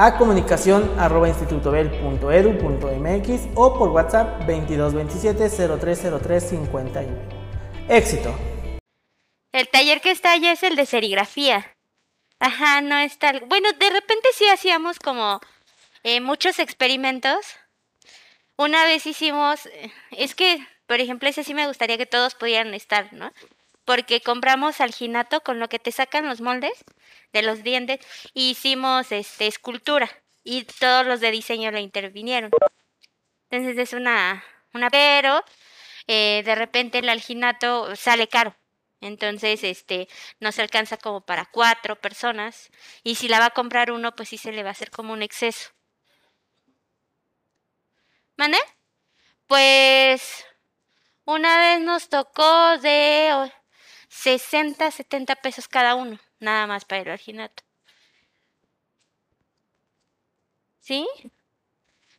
a comunicación arroba institutobel.edu.mx o por WhatsApp 2227 030351. Éxito. El taller que está allá es el de serigrafía. Ajá, no es tal. Bueno, de repente sí hacíamos como eh, muchos experimentos. Una vez hicimos, eh, es que, por ejemplo, ese sí me gustaría que todos pudieran estar, ¿no? Porque compramos alginato con lo que te sacan los moldes de los dientes, hicimos este, escultura y todos los de diseño le intervinieron. Entonces es una, una pero eh, de repente el alginato sale caro. Entonces, este, no se alcanza como para cuatro personas. Y si la va a comprar uno, pues sí se le va a hacer como un exceso. ¿Mande? Pues una vez nos tocó de 60, 70 pesos cada uno nada más para el alginato. ¿Sí?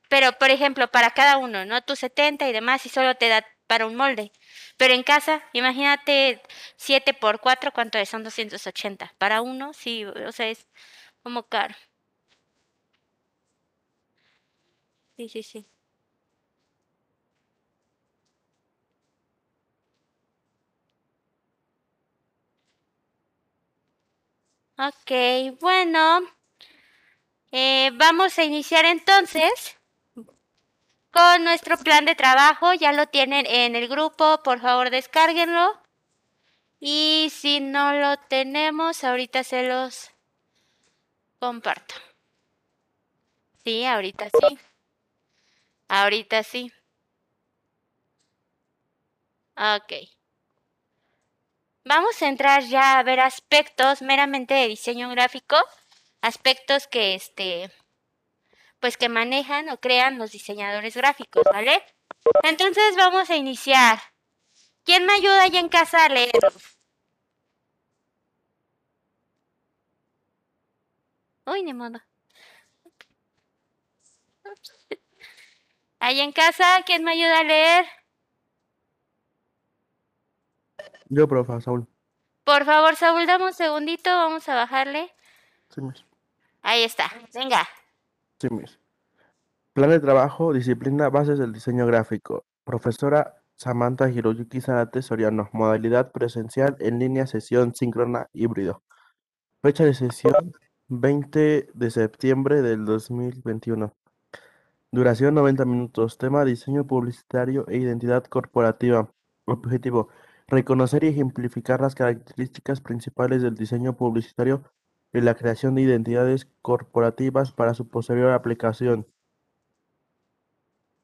Pero, por ejemplo, para cada uno, ¿no? Tú 70 y demás y solo te da para un molde. Pero en casa, imagínate 7 por 4, ¿cuánto es? Son 280. Para uno, sí, o sea, es como caro. Sí, sí, sí. Ok, bueno. Eh, vamos a iniciar entonces con nuestro plan de trabajo. Ya lo tienen en el grupo, por favor descárguenlo. Y si no lo tenemos, ahorita se los comparto. Sí, ahorita sí. Ahorita sí. Ok. Vamos a entrar ya a ver aspectos meramente de diseño gráfico, aspectos que este pues que manejan o crean los diseñadores gráficos, ¿vale? Entonces vamos a iniciar. ¿Quién me ayuda ahí en casa a leer? Uy, ni modo. Ahí en casa, ¿quién me ayuda a leer? Yo, profe, Saúl. Por favor, Saúl, dame un segundito, vamos a bajarle. Sí, mis. Ahí está, venga. Sí, mis. Plan de trabajo, disciplina, bases del diseño gráfico. Profesora Samantha Hiroyuki Zarate Soriano. Modalidad presencial, en línea, sesión síncrona, híbrido. Fecha de sesión, 20 de septiembre del 2021. Duración 90 minutos. Tema diseño publicitario e identidad corporativa. Objetivo Reconocer y ejemplificar las características principales del diseño publicitario y la creación de identidades corporativas para su posterior aplicación.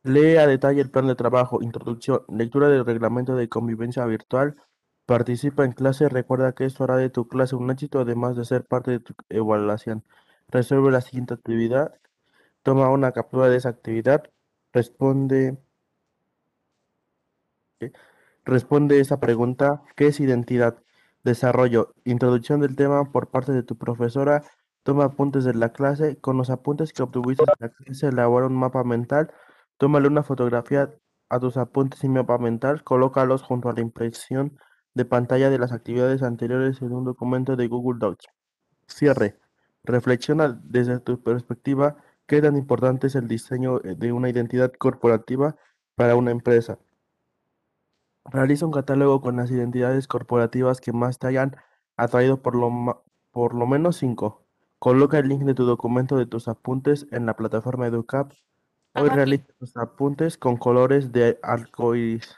Lee a detalle el plan de trabajo, introducción, lectura del reglamento de convivencia virtual, participa en clase, recuerda que esto hará de tu clase un éxito además de ser parte de tu evaluación. Resuelve la siguiente actividad, toma una captura de esa actividad, responde... Responde esa pregunta: ¿qué es identidad? Desarrollo: Introducción del tema por parte de tu profesora. Toma apuntes de la clase. Con los apuntes que obtuviste en la clase, elabora un mapa mental. Tómale una fotografía a tus apuntes y mapa mental. Colócalos junto a la impresión de pantalla de las actividades anteriores en un documento de Google Docs. Cierre. Reflexiona desde tu perspectiva qué tan importante es el diseño de una identidad corporativa para una empresa. Realiza un catálogo con las identidades corporativas que más te hayan atraído por lo, por lo menos cinco. Coloca el link de tu documento de tus apuntes en la plataforma EduCap. Hoy realiza tus apuntes con colores de arcoíris.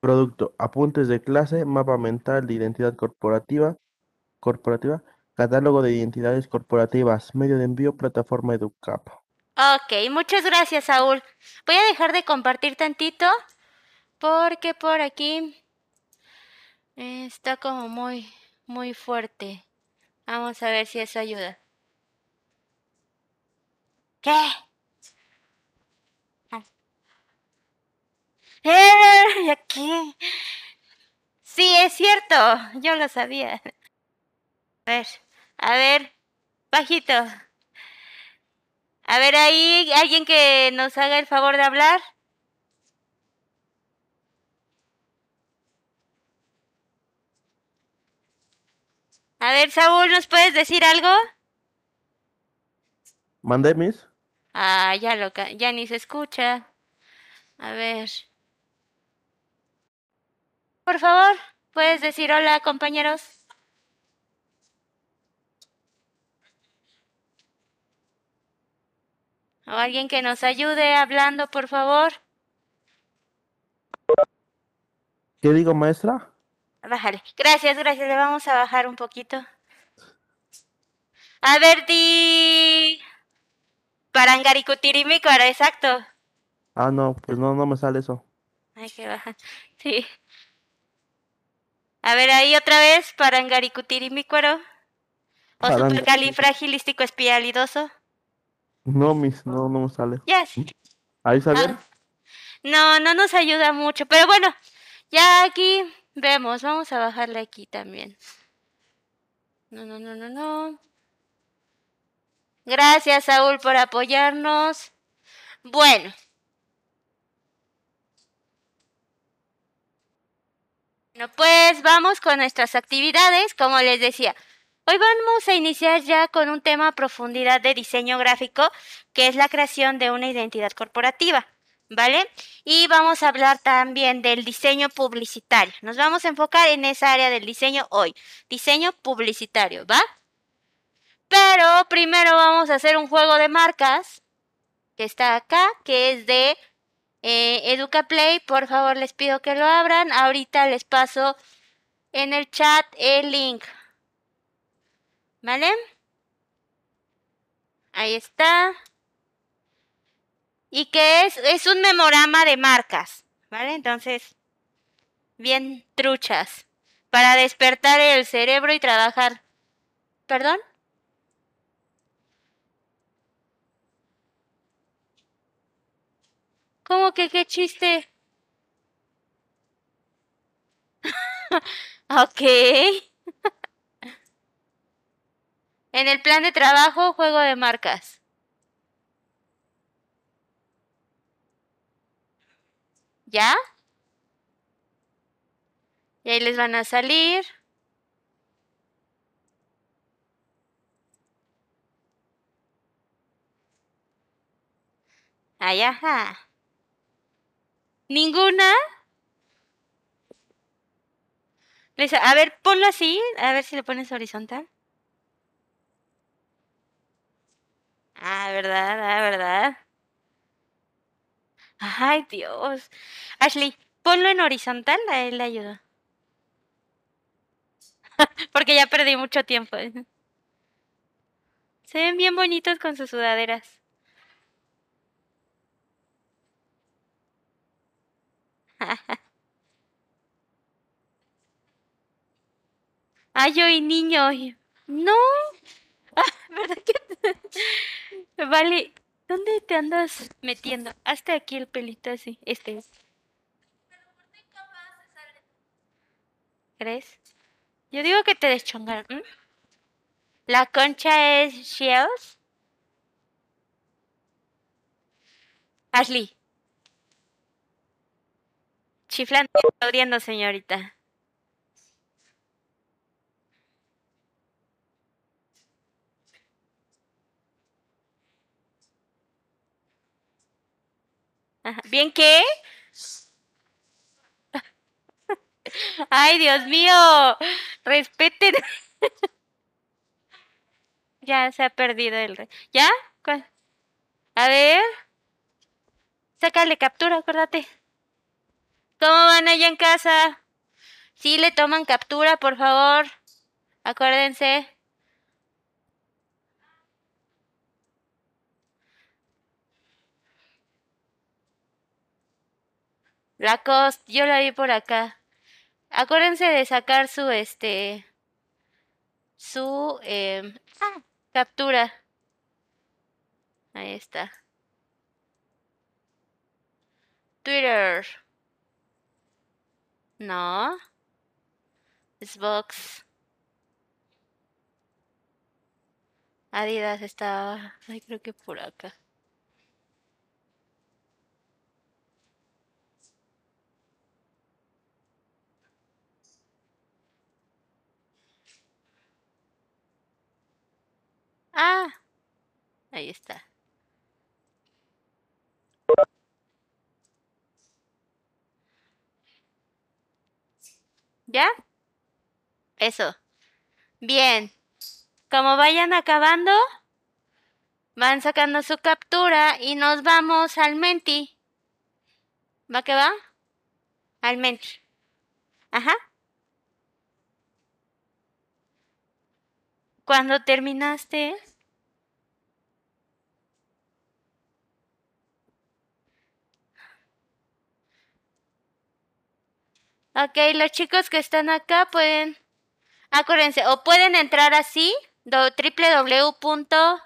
Producto, apuntes de clase, mapa mental de identidad corporativa, corporativa, catálogo de identidades corporativas, medio de envío, plataforma EduCap. Ok, muchas gracias, Saúl. Voy a dejar de compartir tantito porque por aquí está como muy, muy fuerte. Vamos a ver si eso ayuda. ¿Qué? Ay, aquí. Sí, es cierto. Yo lo sabía. A ver, a ver, bajito. A ver, ahí alguien que nos haga el favor de hablar. A ver, Saúl, ¿nos puedes decir algo? ¿Mandé, Miss? Ah, ya lo ya ni se escucha. A ver. Por favor, ¿puedes decir hola, compañeros? O alguien que nos ayude hablando, por favor. ¿Qué digo, maestra? Bájale. Gracias, gracias. Le vamos a bajar un poquito. A ver, di. Parangaricutirimícuaro, exacto. Ah, no, pues no, no me sale eso. Hay que bajar. Sí. A ver, ahí otra vez, parangaricutirimícuaro. O supercalifragilístico espialidoso. No, Miss, no, no me sale. Ya. Ahí saber. Ah. No, no nos ayuda mucho. Pero bueno, ya aquí vemos. Vamos a bajarle aquí también. No, no, no, no, no. Gracias, Saúl, por apoyarnos. Bueno. Bueno, pues vamos con nuestras actividades. Como les decía, hoy vamos a iniciar ya con un tema a profundidad de diseño gráfico, que es la creación de una identidad corporativa. ¿Vale? Y vamos a hablar también del diseño publicitario. Nos vamos a enfocar en esa área del diseño hoy. Diseño publicitario, ¿va? Pero primero vamos a hacer un juego de marcas que está acá, que es de eh, EducaPlay. Por favor, les pido que lo abran. Ahorita les paso en el chat el link. ¿Vale? Ahí está. Y que es, es un memorama de marcas. ¿Vale? Entonces, bien truchas. Para despertar el cerebro y trabajar. ¿Perdón? ¿Cómo que qué chiste? ok. en el plan de trabajo, juego de marcas. ¿Ya? Y ahí les van a salir. Ay, ajá. ¿Ninguna? Les- A ver, ponlo así, a ver si lo pones horizontal. Ah, ¿verdad? Ah, ¿verdad? Ay, Dios. Ashley, ponlo en horizontal, a él le ayuda. Porque ya perdí mucho tiempo. Se ven bien bonitos con sus sudaderas. Ay, yo y niño. No. Ah, ¿verdad que? Vale, ¿dónde te andas metiendo? Hazte aquí el pelito así. Este es. ¿Crees? Yo digo que te deschongaron. La concha es Shells. Ashley. Chiflando y aplaudiendo, señorita. ¿Bien qué? Ay, Dios mío. Respeten. ya se ha perdido el re- ¿Ya? A ver. Sácale captura, acuérdate. ¿Cómo van allá en casa? Sí, le toman captura, por favor. Acuérdense. Lacoste, yo la vi por acá. Acuérdense de sacar su, este, su, ah, captura. Ahí está. Twitter. No. Xbox. Adidas estaba. Ay, creo que por acá. Ah, ahí está. ¿Ya? Eso. Bien. Como vayan acabando, van sacando su captura y nos vamos al Menti. ¿Va que va? Al Menti. Ajá. Cuando terminaste, Ok, los chicos que están acá pueden, acuérdense, o pueden entrar así, www.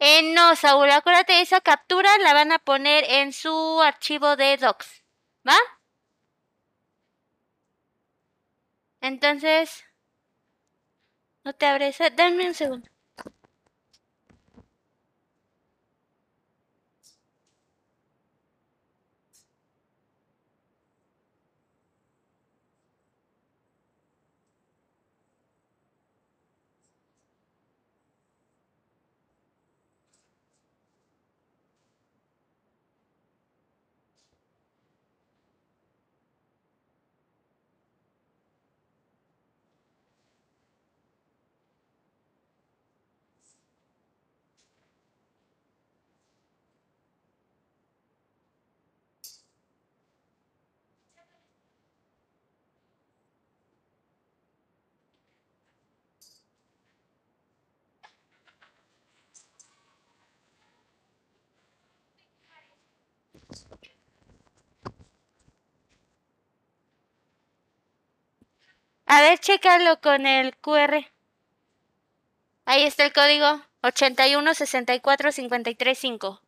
Eh, no, Saúl, acuérdate, esa captura la van a poner en su archivo de docs, ¿va? Entonces, no te abres, eh, dame un segundo. A ver, chécalo con el QR. Ahí está el código 81 64 53 5.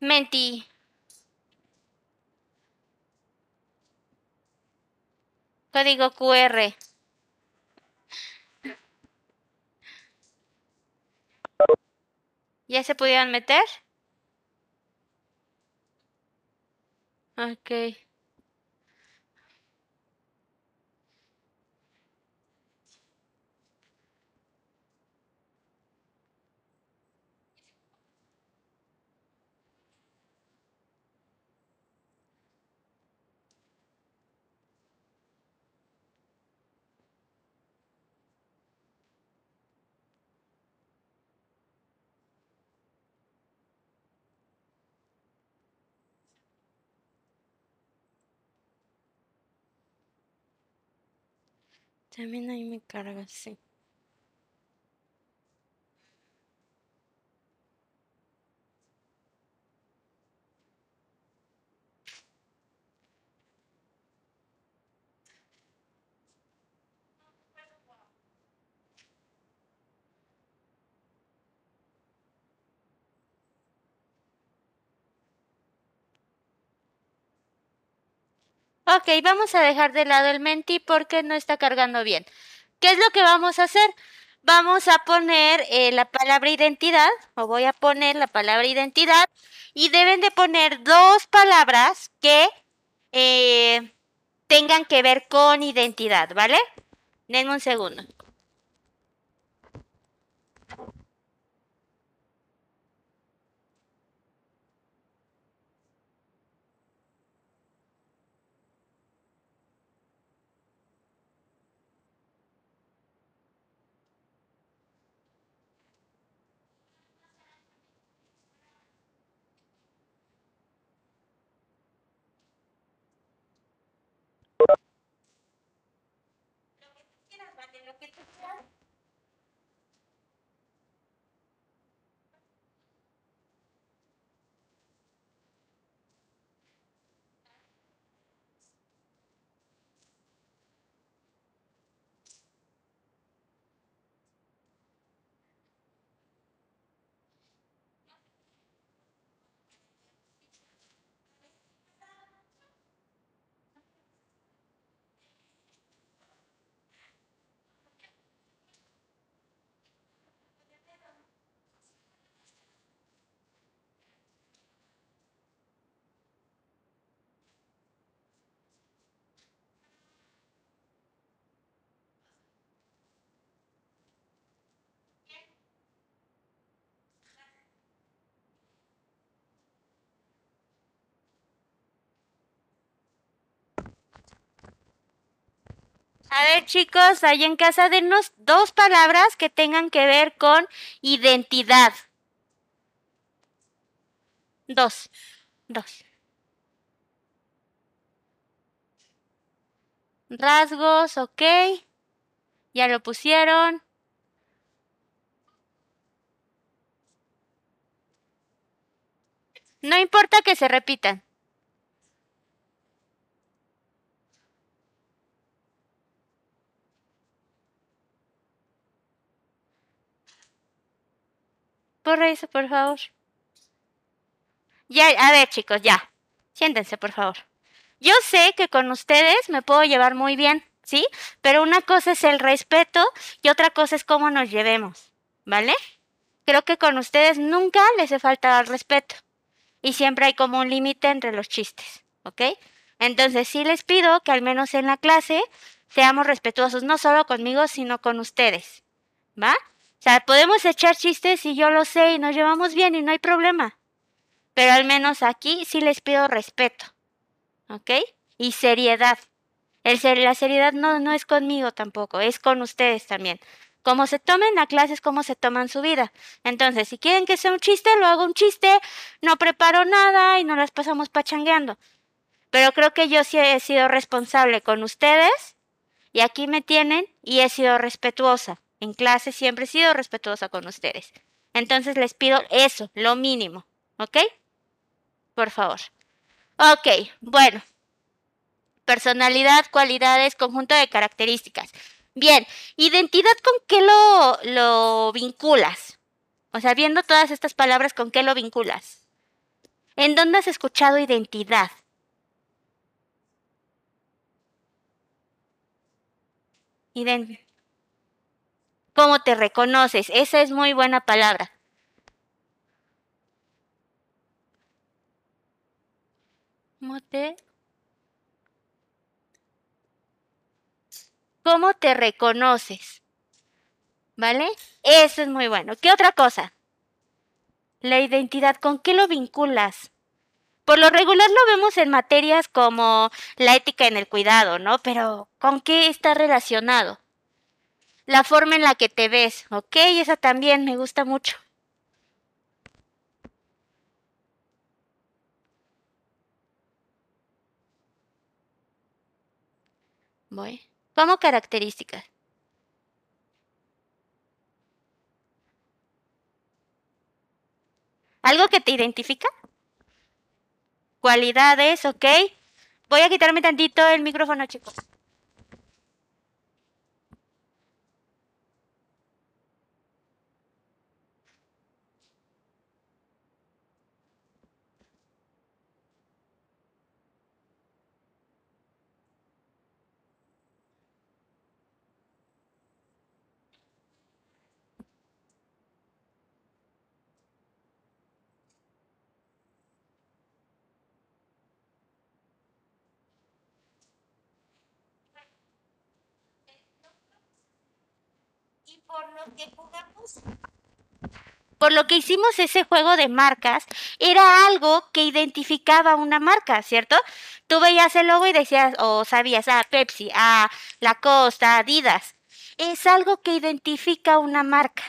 Menti. Código QR. ¿Ya se pudieron meter? Ok. También ahí me carga, sí. Ok, vamos a dejar de lado el menti porque no está cargando bien. ¿Qué es lo que vamos a hacer? Vamos a poner eh, la palabra identidad, o voy a poner la palabra identidad, y deben de poner dos palabras que eh, tengan que ver con identidad, ¿vale? Denme un segundo. Lapit ko siya. A ver, chicos, ahí en casa, denos dos palabras que tengan que ver con identidad. Dos. Dos. Rasgos, ok. Ya lo pusieron. No importa que se repitan. Eso, por favor. Ya, a ver, chicos, ya. Siéntense, por favor. Yo sé que con ustedes me puedo llevar muy bien, ¿sí? Pero una cosa es el respeto y otra cosa es cómo nos llevemos, ¿vale? Creo que con ustedes nunca les hace falta el respeto y siempre hay como un límite entre los chistes, ¿ok? Entonces sí les pido que al menos en la clase seamos respetuosos, no solo conmigo, sino con ustedes, ¿va? O sea, podemos echar chistes y yo lo sé y nos llevamos bien y no hay problema. Pero al menos aquí sí les pido respeto, ¿ok? Y seriedad. El la seriedad no, no es conmigo tampoco, es con ustedes también. Como se tomen la clase es como se toman su vida. Entonces, si quieren que sea un chiste, lo hago un chiste, no preparo nada y no las pasamos pachangueando. Pero creo que yo sí he sido responsable con ustedes y aquí me tienen y he sido respetuosa. En clase siempre he sido respetuosa con ustedes. Entonces les pido eso, lo mínimo. ¿Ok? Por favor. Ok, bueno. Personalidad, cualidades, conjunto de características. Bien, identidad con qué lo, lo vinculas. O sea, viendo todas estas palabras, ¿con qué lo vinculas? ¿En dónde has escuchado identidad? ¿Cómo te reconoces? Esa es muy buena palabra. ¿Cómo te cómo te reconoces. ¿Vale? Eso es muy bueno. ¿Qué otra cosa? La identidad, ¿con qué lo vinculas? Por lo regular lo vemos en materias como la ética en el cuidado, ¿no? Pero ¿con qué está relacionado? La forma en la que te ves, ¿ok? Esa también me gusta mucho. Voy. Como características. ¿Algo que te identifica? Cualidades, ok. Voy a quitarme tantito el micrófono, chicos. Por lo que jugamos, por lo que hicimos ese juego de marcas, era algo que identificaba una marca, ¿cierto? Tú veías el logo y decías, o sabías, ah, Pepsi, ah, Lacosta, Adidas. Es algo que identifica una marca.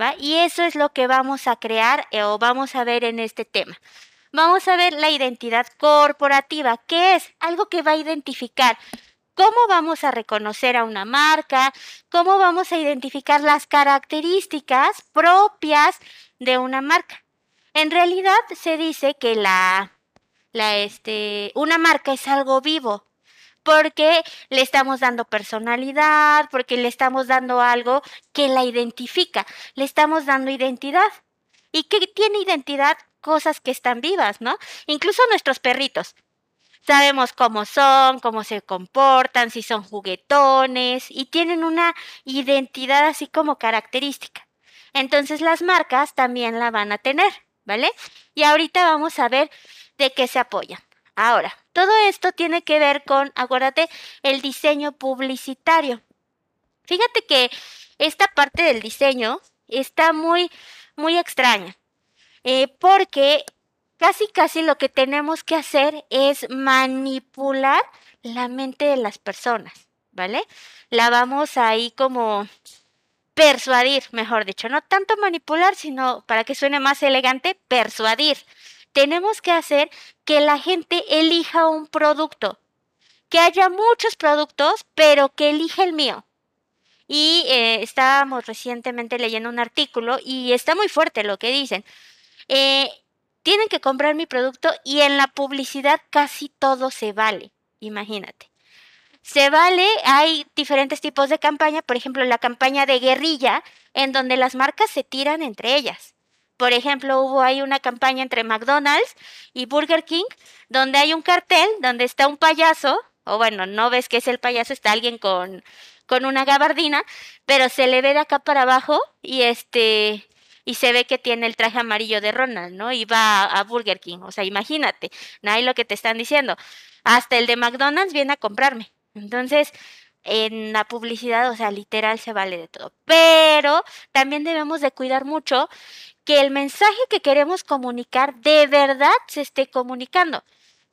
¿Va? Y eso es lo que vamos a crear eh, o vamos a ver en este tema. Vamos a ver la identidad corporativa, que es algo que va a identificar ¿Cómo vamos a reconocer a una marca? ¿Cómo vamos a identificar las características propias de una marca? En realidad se dice que la, la este, una marca es algo vivo, porque le estamos dando personalidad, porque le estamos dando algo que la identifica, le estamos dando identidad. ¿Y qué tiene identidad? Cosas que están vivas, ¿no? Incluso nuestros perritos. Sabemos cómo son, cómo se comportan, si son juguetones y tienen una identidad así como característica. Entonces las marcas también la van a tener, ¿vale? Y ahorita vamos a ver de qué se apoyan. Ahora, todo esto tiene que ver con, acuérdate, el diseño publicitario. Fíjate que esta parte del diseño está muy, muy extraña. Eh, porque casi casi lo que tenemos que hacer es manipular la mente de las personas. ¿vale? La vamos ahí como persuadir, mejor dicho, no tanto manipular, sino para que suene más elegante, persuadir. Tenemos que hacer que la gente elija un producto, que haya muchos productos, pero que elija el mío. Y eh, estábamos recientemente leyendo un artículo y está muy fuerte lo que dicen. Eh, tienen que comprar mi producto y en la publicidad casi todo se vale, imagínate. Se vale, hay diferentes tipos de campaña, por ejemplo, la campaña de guerrilla, en donde las marcas se tiran entre ellas. Por ejemplo, hubo ahí una campaña entre McDonald's y Burger King, donde hay un cartel, donde está un payaso, o bueno, no ves que es el payaso, está alguien con, con una gabardina, pero se le ve de acá para abajo y este y se ve que tiene el traje amarillo de Ronald, ¿no? Y va a, Burger King, o sea, imagínate, hay lo que te están diciendo. Hasta el de McDonald's viene a comprarme. Entonces, en la publicidad, o sea, literal se vale de todo. Pero también debemos de cuidar mucho que el mensaje que queremos comunicar de verdad se esté comunicando.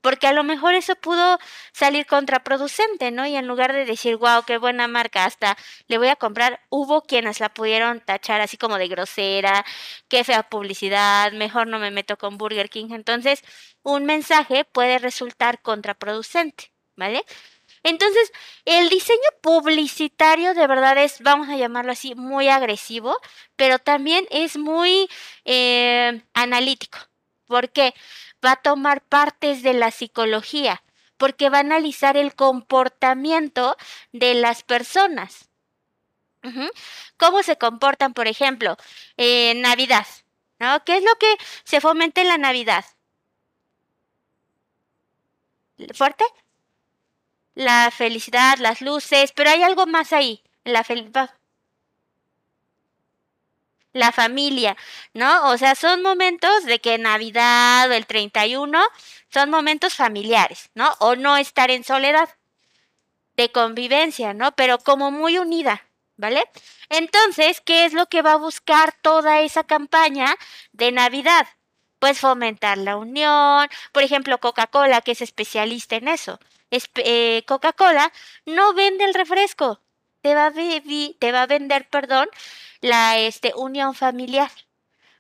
Porque a lo mejor eso pudo salir contraproducente, ¿no? Y en lugar de decir, wow, qué buena marca, hasta le voy a comprar, hubo quienes la pudieron tachar así como de grosera, qué fea publicidad, mejor no me meto con Burger King. Entonces, un mensaje puede resultar contraproducente, ¿vale? Entonces, el diseño publicitario de verdad es, vamos a llamarlo así, muy agresivo, pero también es muy eh, analítico. ¿Por qué? Va a tomar partes de la psicología, porque va a analizar el comportamiento de las personas. ¿Cómo se comportan, por ejemplo, en Navidad? ¿no? ¿Qué es lo que se fomenta en la Navidad? ¿Fuerte? la felicidad, las luces, pero hay algo más ahí, la la familia, ¿no? O sea, son momentos de que Navidad o el 31 son momentos familiares, ¿no? O no estar en soledad, de convivencia, ¿no? Pero como muy unida, ¿vale? Entonces, ¿qué es lo que va a buscar toda esa campaña de Navidad? Pues fomentar la unión, por ejemplo, Coca-Cola, que es especialista en eso. Eh, Coca-Cola no vende el refresco, te va, a vender, perdón, la este, unión familiar.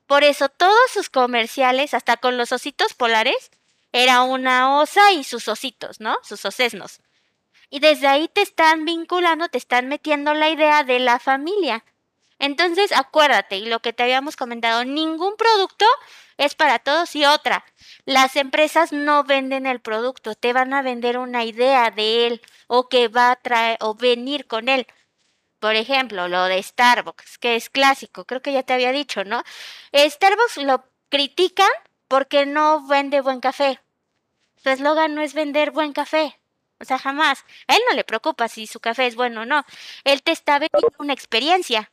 Por eso todos sus comerciales, hasta con los ositos polares, era una osa y sus ositos, ¿no? Sus osesnos. Y desde ahí te están vinculando, te están metiendo la idea de la familia. Entonces, acuérdate, y lo que te habíamos comentado, ningún producto es para todos y otra. Las empresas no venden el producto, te van a vender una idea de él o que va a traer o venir con él. Por ejemplo, lo de Starbucks, que es clásico, creo que ya te había dicho, ¿no? Starbucks lo critican porque no vende buen café. Su eslogan no es vender buen café. O sea, jamás. A él no le preocupa si su café es bueno o no. Él te está vendiendo una experiencia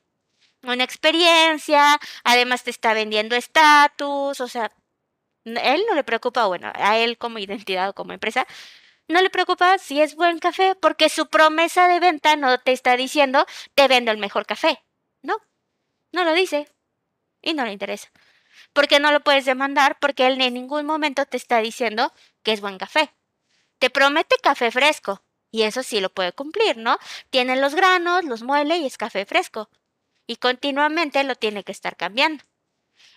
una experiencia, además te está vendiendo estatus, o sea, él no le preocupa, bueno, a él como identidad o como empresa, no le preocupa si es buen café, porque su promesa de venta no te está diciendo te vendo el mejor café. No, no lo dice y no le interesa. Porque no lo puedes demandar porque él en ningún momento te está diciendo que es buen café. Te promete café fresco y eso sí lo puede cumplir, ¿no? Tiene los granos, los muele y es café fresco y continuamente lo tiene que estar cambiando.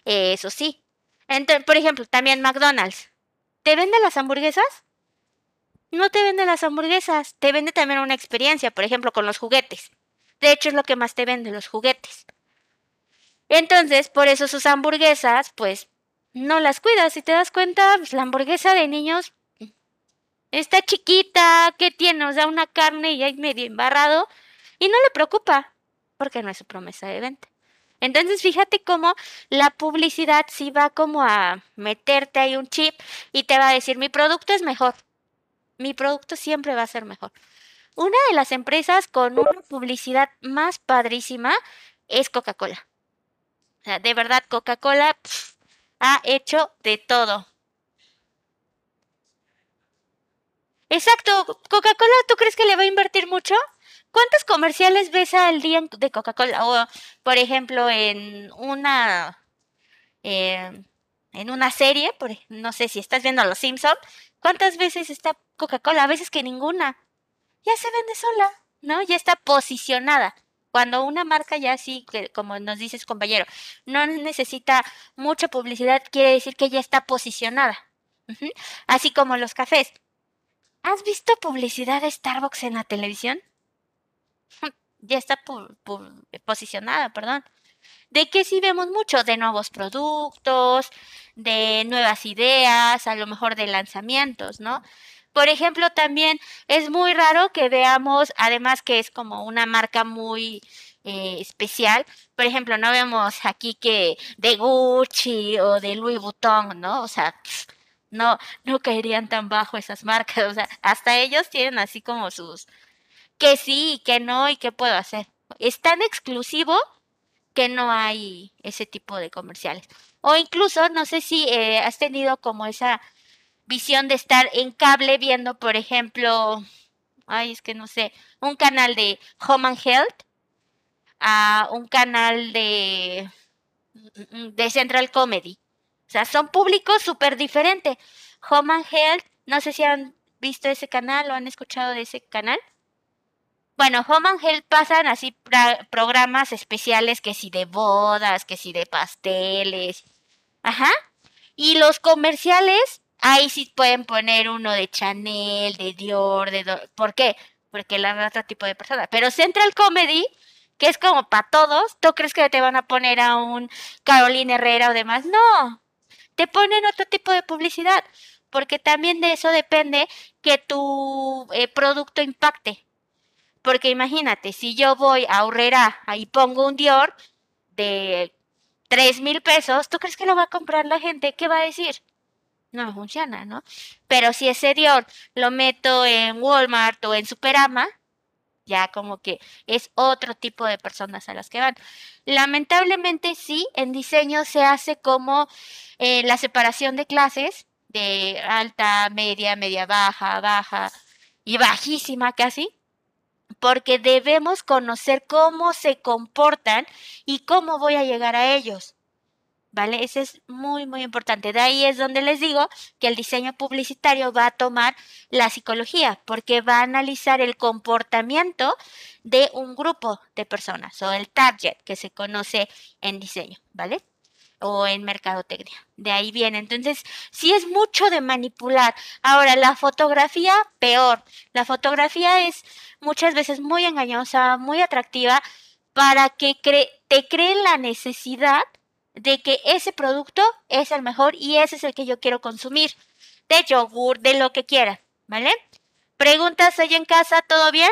Eso sí. Entonces, por ejemplo, también McDonald's. ¿Te vende las hamburguesas? No te vende las hamburguesas, te vende también una experiencia, por ejemplo, con los juguetes. De hecho, es lo que más te vende, los juguetes. Entonces, por eso sus hamburguesas, pues, no las cuidas. Si te das cuenta, pues, la hamburguesa de niños está chiquita, ¿qué tiene? O sea, una carne y hay medio embarrado. Y no le preocupa porque no es su promesa de venta. Entonces, fíjate cómo la publicidad sí va como a meterte ahí un chip y te va a decir, mi producto es mejor. Mi producto siempre va a ser mejor. Una de las empresas con una publicidad más padrísima es Coca-Cola. O sea, de verdad, Coca-Cola ha hecho de todo. Exacto, Coca-Cola, ¿tú crees que le va a invertir mucho? ¿Cuántos comerciales ves al día de Coca-Cola? O, por ejemplo, en una. Eh, en una serie, no sé si estás viendo a Los Simpson, ¿cuántas veces está Coca-Cola? A veces que ninguna. Ya se vende sola. ¿no? Ya está posicionada. Cuando una marca ya así, como nos dices compañero, no necesita mucha publicidad, quiere decir que ya está posicionada. Así como los cafés. ¿Has visto publicidad de Starbucks en la televisión? ya está posicionada, perdón. ¿De qué sí vemos mucho? De nuevos productos, de nuevas ideas, a lo mejor de lanzamientos, ¿no? Por ejemplo, también es muy raro que veamos, además que es como una marca muy eh, especial, por ejemplo, no vemos aquí que de Gucci o de Louis Vuitton, ¿no? O sea, no, no caerían tan bajo esas marcas, o sea, hasta ellos tienen así como sus que sí y que no y qué puedo hacer. Es tan exclusivo que no hay ese tipo de comerciales. O incluso, no sé si eh, has tenido como esa visión de estar en cable viendo, por ejemplo, ay, es que no sé, un canal de Home and Health a un canal de, de Central Comedy. O sea, son públicos súper diferentes. Home and Health, no sé si han visto ese canal o han escuchado de ese canal. Bueno, Home and Health pasan así programas especiales que si de bodas, que si de pasteles. Ajá. Y los comerciales, ahí sí pueden poner uno de Chanel, de Dior, de... ¿Por qué? Porque la otro tipo de persona. Pero Central Comedy, que es como para todos, ¿tú crees que te van a poner a un Carolina Herrera o demás? No. Te ponen otro tipo de publicidad. Porque también de eso depende que tu eh, producto impacte. Porque imagínate, si yo voy a Urrera y pongo un Dior de 3 mil pesos, ¿tú crees que lo va a comprar la gente? ¿Qué va a decir? No funciona, ¿no? Pero si ese Dior lo meto en Walmart o en Superama, ya como que es otro tipo de personas a las que van. Lamentablemente sí, en diseño se hace como eh, la separación de clases, de alta, media, media baja, baja y bajísima casi porque debemos conocer cómo se comportan y cómo voy a llegar a ellos. ¿Vale? Eso es muy, muy importante. De ahí es donde les digo que el diseño publicitario va a tomar la psicología, porque va a analizar el comportamiento de un grupo de personas o el target que se conoce en diseño, ¿vale? O en mercadotecnia. De ahí viene. Entonces, sí es mucho de manipular. Ahora, la fotografía, peor. La fotografía es muchas veces muy engañosa, muy atractiva, para que te creen la necesidad de que ese producto es el mejor y ese es el que yo quiero consumir. De yogur, de lo que quiera, ¿vale? Preguntas hoy en casa, ¿todo bien?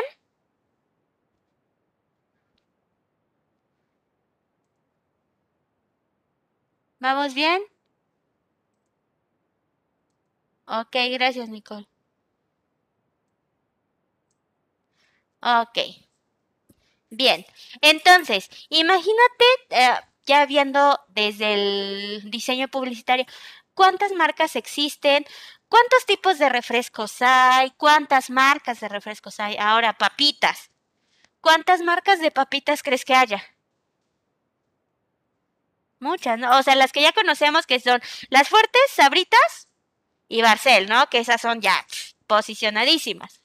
¿Vamos bien? Ok, gracias, Nicole. Ok. Bien, entonces, imagínate, eh, ya viendo desde el diseño publicitario, cuántas marcas existen, cuántos tipos de refrescos hay, cuántas marcas de refrescos hay. Ahora, papitas. ¿Cuántas marcas de papitas crees que haya? Muchas, ¿no? O sea, las que ya conocemos que son las fuertes, sabritas y Barcel, ¿no? Que esas son ya posicionadísimas.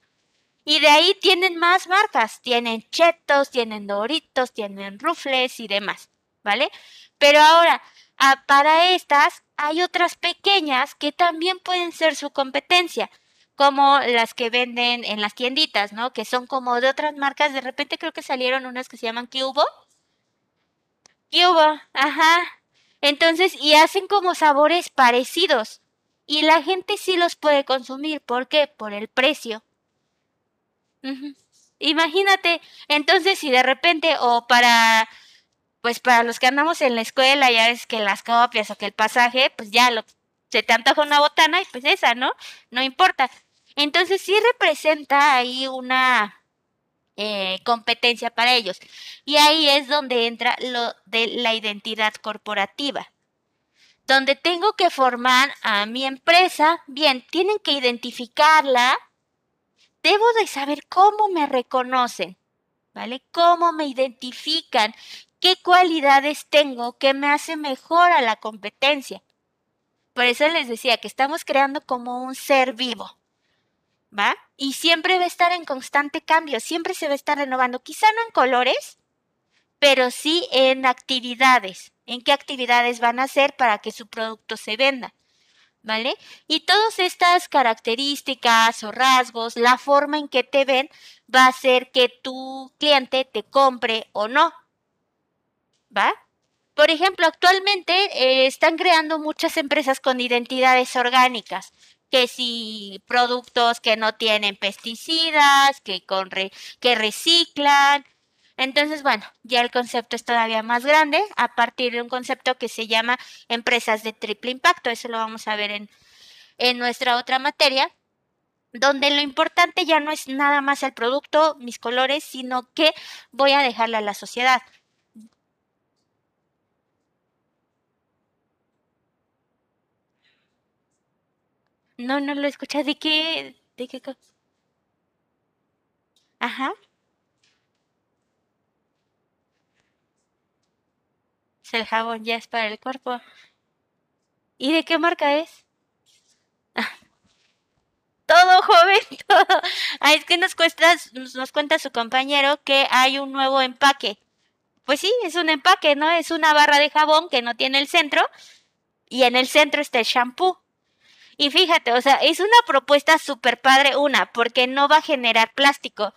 Y de ahí tienen más marcas. Tienen chetos, tienen doritos, tienen rufles y demás, ¿vale? Pero ahora, para estas hay otras pequeñas que también pueden ser su competencia, como las que venden en las tienditas, ¿no? Que son como de otras marcas. De repente creo que salieron unas que se llaman Cubo ¿Qué hubo? Ajá. Entonces, y hacen como sabores parecidos. Y la gente sí los puede consumir. ¿Por qué? Por el precio. Imagínate, entonces si de repente o para, pues para los que andamos en la escuela, ya es que las copias o que el pasaje, pues ya lo, se te antoja una botana y pues esa, ¿no? No importa. Entonces sí representa ahí una, eh, competencia para ellos. Y ahí es donde entra lo de la identidad corporativa. Donde tengo que formar a mi empresa, bien, tienen que identificarla. Debo de saber cómo me reconocen, ¿vale? Cómo me identifican, qué cualidades tengo que me hace mejor a la competencia. Por eso les decía que estamos creando como un ser vivo. ¿Va? Y siempre va a estar en constante cambio, siempre se va a estar renovando, quizá no en colores, pero sí en actividades, en qué actividades van a hacer para que su producto se venda. ¿Vale? Y todas estas características o rasgos, la forma en que te ven, va a hacer que tu cliente te compre o no. ¿Va? Por ejemplo, actualmente eh, están creando muchas empresas con identidades orgánicas, que si productos que no tienen pesticidas, que, con que reciclan. Entonces, bueno, ya el concepto es todavía más grande a partir de un concepto que se llama empresas de triple impacto. Eso lo vamos a ver en, en nuestra otra materia, donde lo importante ya no es nada más el producto, mis colores, sino que voy a dejarle a la sociedad. No, no lo escuchas. ¿De qué? ¿De qué cosa? Ajá. El jabón, ya es para el cuerpo. ¿Y de qué marca es? todo joven, todo. Ah, es que nos, cuesta, nos cuenta su compañero que hay un nuevo empaque. Pues sí, es un empaque, ¿no? Es una barra de jabón que no tiene el centro y en el centro está el shampoo. Y fíjate, o sea, es una propuesta súper padre, una, porque no va a generar plástico,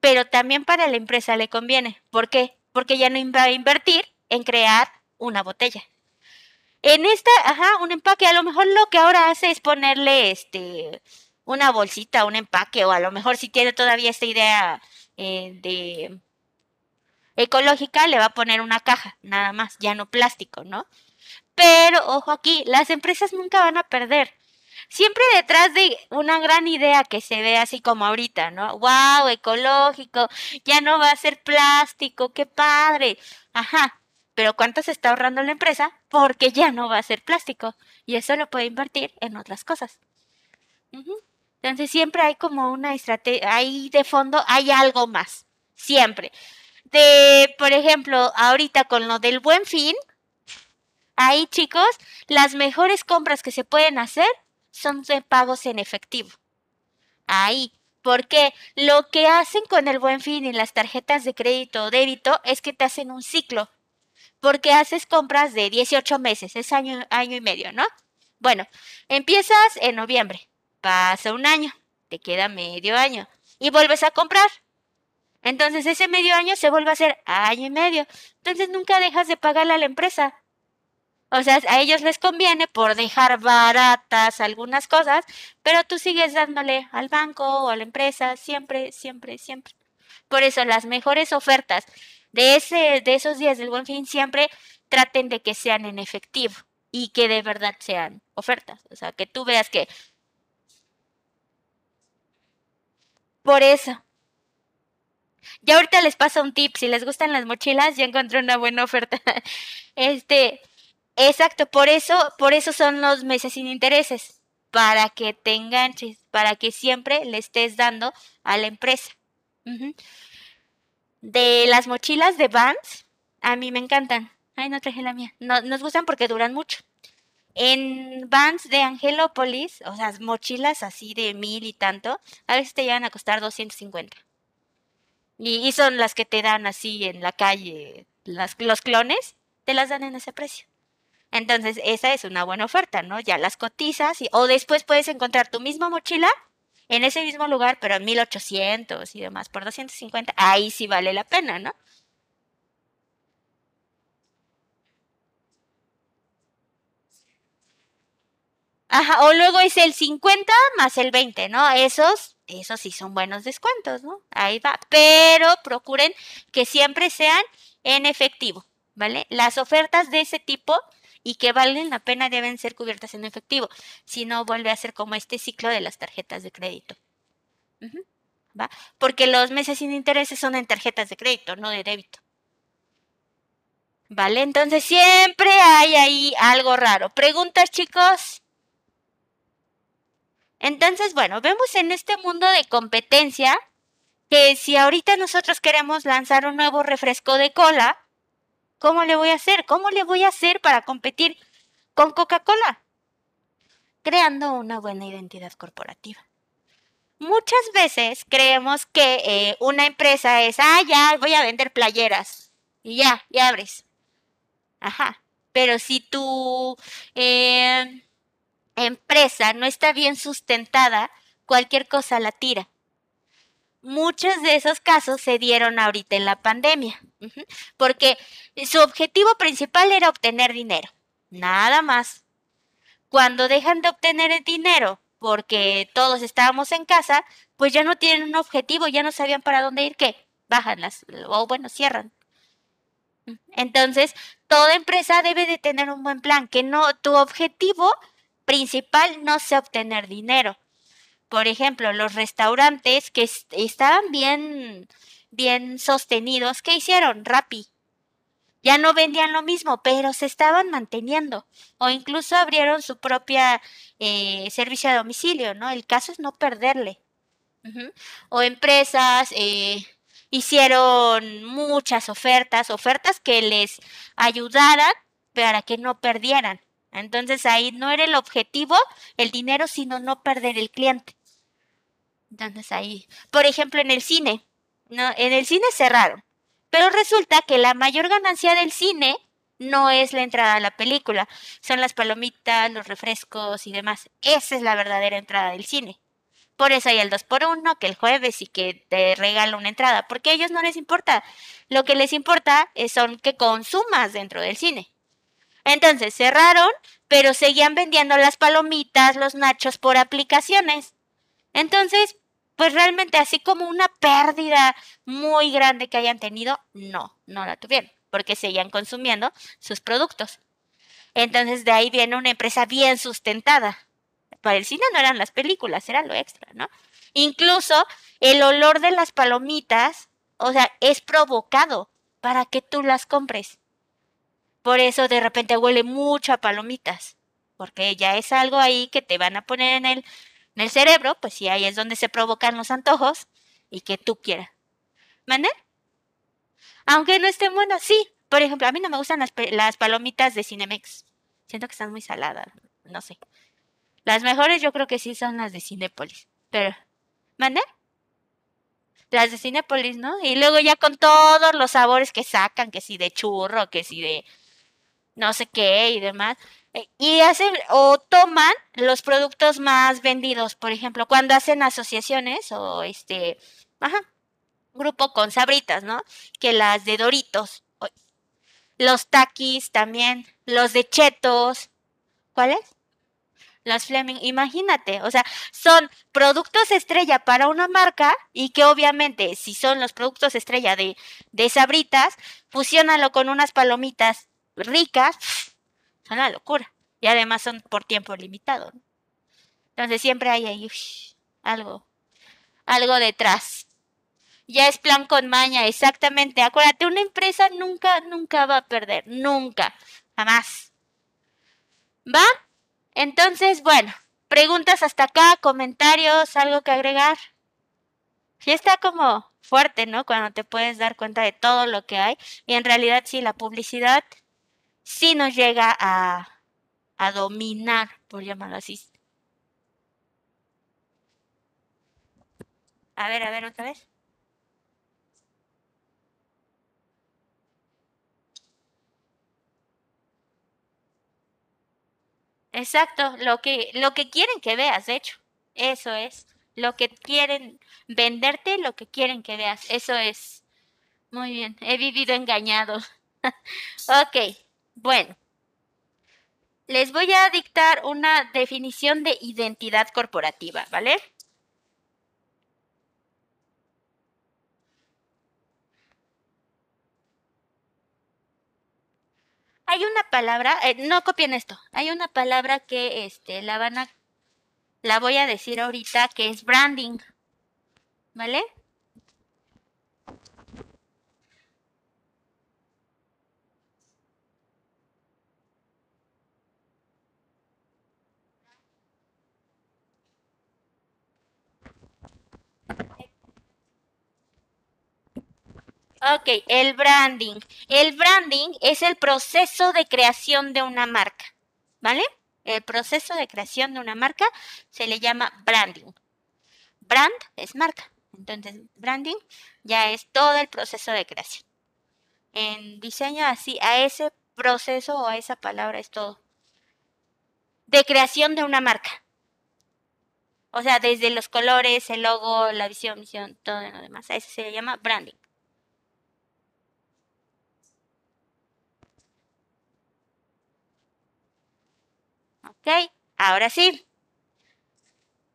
pero también para la empresa le conviene. ¿Por qué? Porque ya no va a invertir en crear una botella. En esta, ajá, un empaque, a lo mejor lo que ahora hace es ponerle este una bolsita, un empaque, o a lo mejor si tiene todavía esta idea eh, de ecológica, le va a poner una caja, nada más, ya no plástico, ¿no? Pero, ojo aquí, las empresas nunca van a perder. Siempre detrás de una gran idea que se ve así como ahorita, ¿no? ¡Wow! Ecológico, ya no va a ser plástico, qué padre. Ajá, pero ¿cuánto se está ahorrando la empresa? Porque ya no va a ser plástico y eso lo puede invertir en otras cosas. Entonces siempre hay como una estrategia, ahí de fondo hay algo más, siempre. De, por ejemplo, ahorita con lo del buen fin, Ahí, chicos, las mejores compras que se pueden hacer son de pagos en efectivo. Ahí. Porque lo que hacen con el buen fin y las tarjetas de crédito o débito es que te hacen un ciclo. Porque haces compras de 18 meses, es año, año y medio, ¿no? Bueno, empiezas en noviembre, pasa un año, te queda medio año y vuelves a comprar. Entonces ese medio año se vuelve a hacer año y medio. Entonces nunca dejas de pagarle a la empresa. O sea, a ellos les conviene por dejar baratas algunas cosas, pero tú sigues dándole al banco o a la empresa siempre, siempre, siempre. Por eso las mejores ofertas de, ese, de esos días del buen fin siempre traten de que sean en efectivo y que de verdad sean ofertas. O sea, que tú veas que... Por eso. Ya ahorita les paso un tip. Si les gustan las mochilas, ya encontré una buena oferta. Este, Exacto, por eso, por eso son los meses sin intereses, para que te enganches, para que siempre le estés dando a la empresa. De las mochilas de Vans, a mí me encantan. Ay, no traje la mía. No, nos gustan porque duran mucho. En Vans de Angelópolis, o sea, mochilas así de mil y tanto, a veces te llegan a costar 250. Y, y son las que te dan así en la calle, los clones, te las dan en ese precio. Entonces, esa es una buena oferta, ¿no? Ya las cotizas o después puedes encontrar tu misma mochila en ese mismo lugar, pero en 1800 y demás, por 250, ahí sí vale la pena, ¿no? Ajá, o luego es el 50 más el 20, ¿no? Esos, esos sí son buenos descuentos, ¿no? Ahí va. Pero procuren que siempre sean en efectivo, ¿vale? Las ofertas de ese tipo y que valen la pena deben ser cubiertas en efectivo. Si no, vuelve a ser como este ciclo de las tarjetas de crédito. ¿Va? Porque los meses sin intereses son en tarjetas de crédito, no de débito. ¿Vale? Entonces siempre hay ahí algo raro. ¿Preguntas, chicos? Entonces, bueno, vemos en este mundo de competencia que si ahorita nosotros queremos lanzar un nuevo refresco de cola, ¿Cómo le voy a hacer? ¿Cómo le voy a hacer para competir con Coca-Cola? Creando una buena identidad corporativa. Muchas veces creemos que eh, una empresa es, ah, ya voy a vender playeras. Y ya, y abres. Ajá. Pero si tu eh, empresa no está bien sustentada, cualquier cosa la tira. Muchos de esos casos se dieron ahorita en la pandemia, porque su objetivo principal era obtener dinero, nada más. Cuando dejan de obtener el dinero porque todos estábamos en casa, pues ya no tienen un objetivo, ya no sabían para dónde ir, ¿qué? Bajan las, o bueno, cierran. Entonces, toda empresa debe de tener un buen plan, que no, tu objetivo principal no sea obtener dinero. Por ejemplo, los restaurantes que estaban bien, bien sostenidos, ¿qué hicieron? Rappi. Ya no vendían lo mismo, pero se estaban manteniendo. O incluso abrieron su propia eh, servicio a domicilio, ¿no? El caso es no perderle. O empresas eh, hicieron muchas ofertas, ofertas que les ayudaran para que no perdieran. Entonces ahí no era el objetivo el dinero, sino no perder el cliente. Entonces ahí, por ejemplo, en el cine, no, en el cine cerraron. Pero resulta que la mayor ganancia del cine no es la entrada a la película, son las palomitas, los refrescos y demás. Esa es la verdadera entrada del cine. Por eso hay el 2 por 1 que el jueves y que te regala una entrada, porque a ellos no les importa. Lo que les importa son que consumas dentro del cine. Entonces cerraron, pero seguían vendiendo las palomitas, los nachos por aplicaciones. Entonces, pues realmente así como una pérdida muy grande que hayan tenido, no, no la tuvieron, porque seguían consumiendo sus productos. Entonces de ahí viene una empresa bien sustentada. Para el cine no eran las películas, era lo extra, ¿no? Incluso el olor de las palomitas, o sea, es provocado para que tú las compres. Por eso de repente huele mucho a palomitas, porque ya es algo ahí que te van a poner en el en el cerebro, pues sí, ahí es donde se provocan los antojos y que tú quieras. ¿Mande? Aunque no estén buenas, sí. Por ejemplo, a mí no me gustan las, las palomitas de Cinemex. Siento que están muy saladas, no sé. Las mejores yo creo que sí son las de Cinépolis. Pero, ¿mande? Las de Cinépolis, ¿no? Y luego ya con todos los sabores que sacan, que si de churro, que si de no sé qué y demás. Eh, y hacen o toman los productos más vendidos, por ejemplo, cuando hacen asociaciones o este, ajá, grupo con sabritas, ¿no? Que las de Doritos, los taquis también, los de Chetos, ¿cuáles? Las Fleming, imagínate, o sea, son productos estrella para una marca y que obviamente si son los productos estrella de, de sabritas, fusionalo con unas palomitas ricas, son una locura. Y además son por tiempo limitado. Entonces siempre hay ahí algo, algo detrás. Ya es plan con maña, exactamente. Acuérdate, una empresa nunca, nunca va a perder. Nunca. Jamás. ¿Va? Entonces, bueno, preguntas hasta acá, comentarios, algo que agregar. Sí está como fuerte, ¿no? Cuando te puedes dar cuenta de todo lo que hay. Y en realidad sí, la publicidad sí nos llega a, a dominar, por llamarlo así. A ver, a ver otra vez. Exacto, lo que, lo que quieren que veas, de hecho. Eso es. Lo que quieren venderte, lo que quieren que veas. Eso es. Muy bien, he vivido engañado. ok. Bueno, les voy a dictar una definición de identidad corporativa, ¿vale? Hay una palabra, eh, no copien esto, hay una palabra que este, la van a, la voy a decir ahorita que es branding, ¿vale? Ok, el branding. El branding es el proceso de creación de una marca, ¿vale? El proceso de creación de una marca se le llama branding. brand es marca. Entonces, branding ya es todo el proceso de creación. En diseño así, a ese proceso o a esa palabra es todo. De creación de una marca. O sea, desde los colores, el logo, la visión, misión, todo lo demás. A eso se le llama branding. Ok, ahora sí.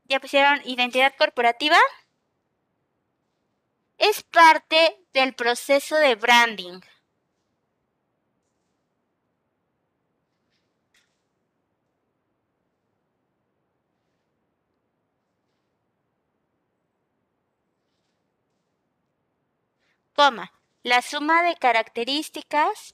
¿Ya pusieron identidad corporativa? Es parte del proceso de branding. Coma, la suma de características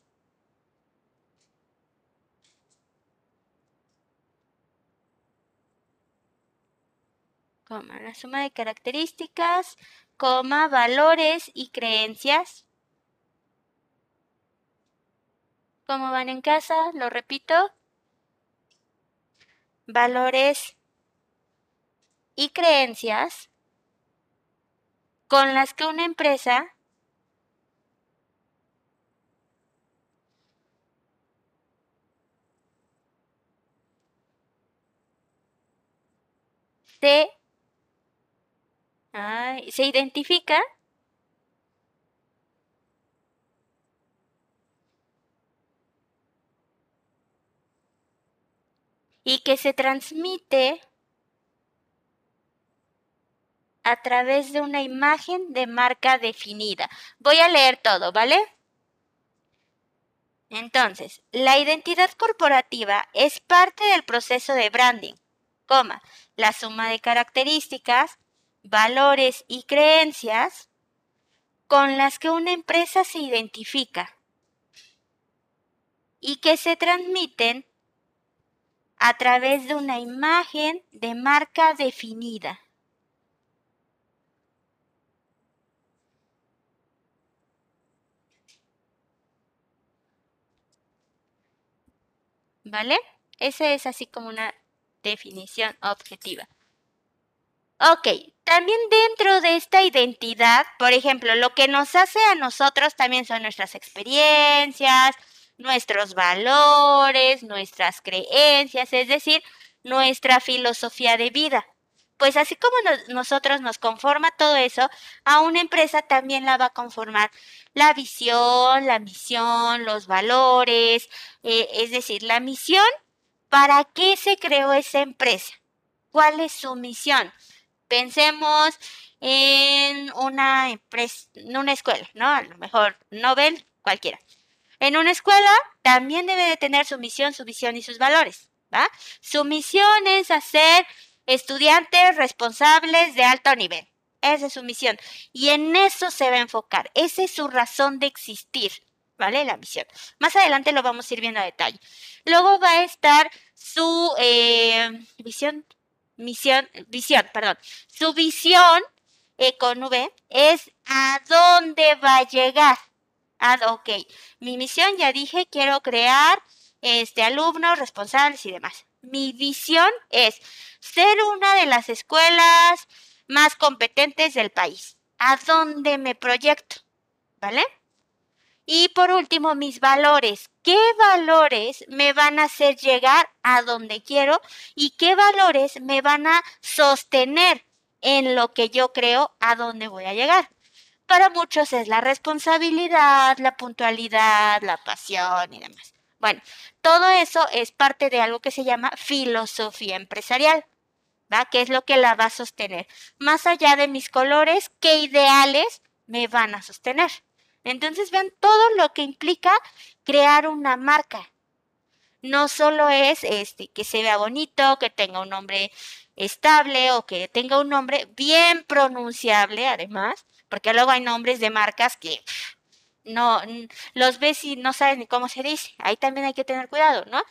la suma de características, coma, valores y creencias. ¿Cómo van en casa? Lo repito. Valores y creencias con las que una empresa se ¿Se identifica? Y que se transmite a través de una imagen de marca definida. Voy a leer todo, ¿vale? Entonces, la identidad corporativa es parte del proceso de branding, coma, la suma de características valores y creencias con las que una empresa se identifica y que se transmiten a través de una imagen de marca definida. ¿Vale? Esa es así como una definición objetiva. Ok, también dentro de esta identidad, por ejemplo, lo que nos hace a nosotros también son nuestras experiencias, nuestros valores, nuestras creencias, es decir, nuestra filosofía de vida. Pues así como nosotros nos conforma todo eso, a una empresa también la va a conformar la visión, la misión, los valores, eh, es decir, la misión, ¿para qué se creó esa empresa? ¿Cuál es su misión? Pensemos en una empresa, en una escuela, ¿no? A lo mejor Nobel, cualquiera. En una escuela también debe de tener su misión, su visión y sus valores, ¿va? Su misión es hacer estudiantes responsables de alto nivel. Esa es su misión. Y en eso se va a enfocar. Esa es su razón de existir. ¿Vale? La misión. Más adelante lo vamos a ir viendo a detalle. Luego va a estar su eh, visión, misión, visión, perdón, su visión eh, con V es a dónde va a llegar. Ah, ok, mi misión ya dije, quiero crear este, alumnos responsables y demás. Mi visión es ser una de las escuelas más competentes del país. ¿A dónde me proyecto? ¿Vale? Y por último, mis valores. ¿Qué valores me van a hacer llegar a donde quiero y qué valores me van a sostener en lo que yo creo a donde voy a llegar? Para muchos es la responsabilidad, la puntualidad, la pasión y demás. Bueno, todo eso es parte de algo que se llama filosofía empresarial, ¿va? ¿Qué es lo que la va a sostener? Más allá de mis colores, ¿qué ideales me van a sostener? Entonces vean todo lo que implica crear una marca. No solo es este que se vea bonito, que tenga un nombre estable o que tenga un nombre bien pronunciable además, porque luego hay nombres de marcas que no los ves y no sabes ni cómo se dice. Ahí también hay que tener cuidado, ¿no?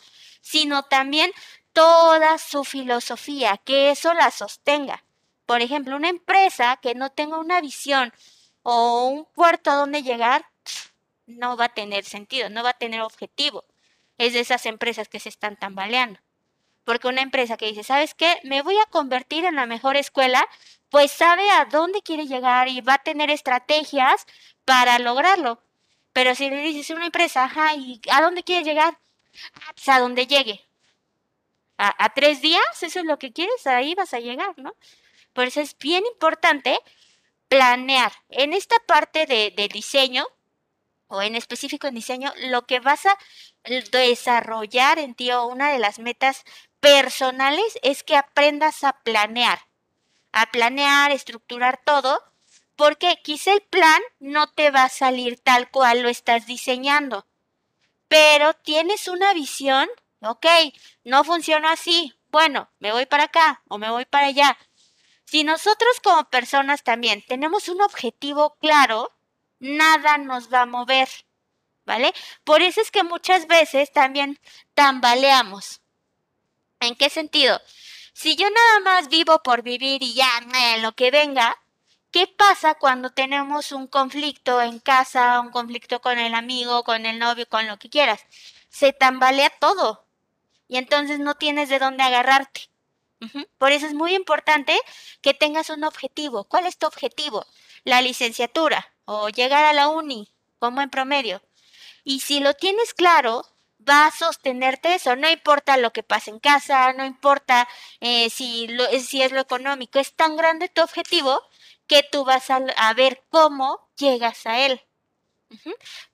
Sino también toda su filosofía, que eso la sostenga. Por ejemplo, una empresa que no tenga una visión o un puerto a donde llegar, no va a tener sentido, no va a tener objetivo. Es de esas empresas que se están tambaleando. Porque una empresa que dice, ¿sabes qué? Me voy a convertir en la mejor escuela, pues sabe a dónde quiere llegar y va a tener estrategias para lograrlo. Pero si le dices a una empresa, ajá, ¿y a dónde quiere llegar? Pues a donde llegue. A, a, tres días, eso es lo que quieres, ahí vas a llegar, ¿no? Por eso es bien importante planear. En esta parte de, diseño, o en específico en diseño, lo que vas a desarrollar en ti o una de las metas personales es que aprendas a planear, a planear, estructurar todo, porque quizá el plan no te va a salir tal cual lo estás diseñando, pero tienes una visión, ok, no funciona así, bueno, me voy para acá o me voy para allá. Si nosotros como personas también tenemos un objetivo claro, nada nos va a mover, ¿vale? Por eso es que muchas veces también tambaleamos. ¿En qué sentido? Si yo nada más vivo por vivir y ya, lo que venga, ¿qué pasa cuando tenemos un conflicto en casa, un conflicto con el amigo, con el novio, con lo que quieras? Se tambalea todo y entonces no tienes de dónde agarrarte. Por eso es muy importante que tengas un objetivo. ¿Cuál es tu objetivo? La licenciatura o llegar a la uni, como en promedio. Y si lo tienes claro, va a sostenerte eso. No importa lo que pase en casa, no importa eh, si, lo, si es lo económico. Es tan grande tu objetivo que tú vas a, a ver cómo llegas a él.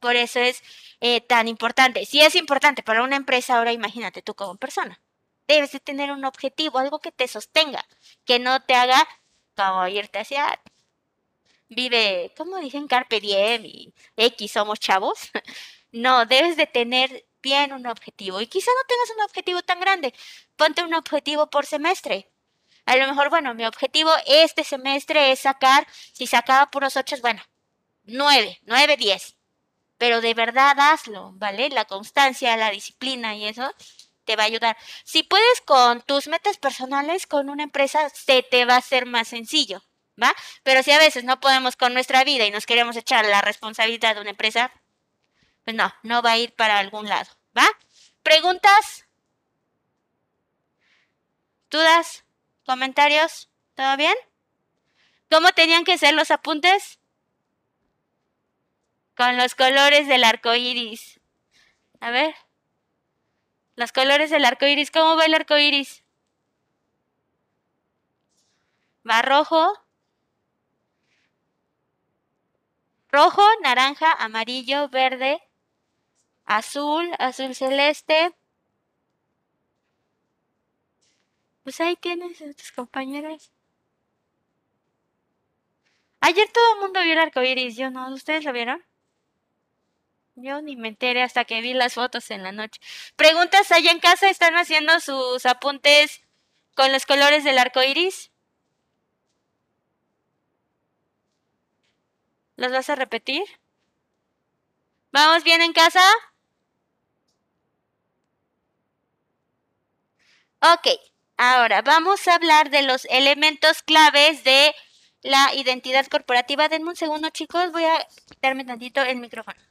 Por eso es eh, tan importante. Si es importante para una empresa, ahora imagínate tú como persona. Debes de tener un objetivo, algo que te sostenga, que no te haga como irte hacia vive, como dicen, carpe diem y X somos chavos. No, debes de tener bien un objetivo. Y quizá no tengas un objetivo tan grande. Ponte un objetivo por semestre. A lo mejor, bueno, mi objetivo este semestre es sacar, si sacaba puros ocho, bueno, nueve, nueve, diez. Pero de verdad hazlo, ¿vale? La constancia, la disciplina y eso te va a ayudar. Si puedes con tus metas personales, con una empresa, se te va a hacer más sencillo, ¿va? Pero si a veces no podemos con nuestra vida y nos queremos echar la responsabilidad de una empresa, pues no, no va a ir para algún lado, ¿va? ¿Preguntas? ¿Dudas? ¿Comentarios? ¿Todo bien? ¿Cómo tenían que ser los apuntes? Con los colores del arco iris. A ver. Los colores del arco iris. ¿Cómo va el arco iris? Va rojo. Rojo, naranja, amarillo, verde, azul, azul celeste. Pues ahí tienes a tus compañeros. Ayer todo el mundo vio el arco iris, yo no, ¿ustedes lo vieron? Yo ni me enteré hasta que vi las fotos en la noche. Preguntas allá en casa, ¿están haciendo sus apuntes con los colores del arco iris? ¿Los vas a repetir? ¿Vamos bien en casa? Ok, ahora vamos a hablar de los elementos claves de la identidad corporativa. Denme un segundo, chicos. Voy a quitarme tantito el micrófono.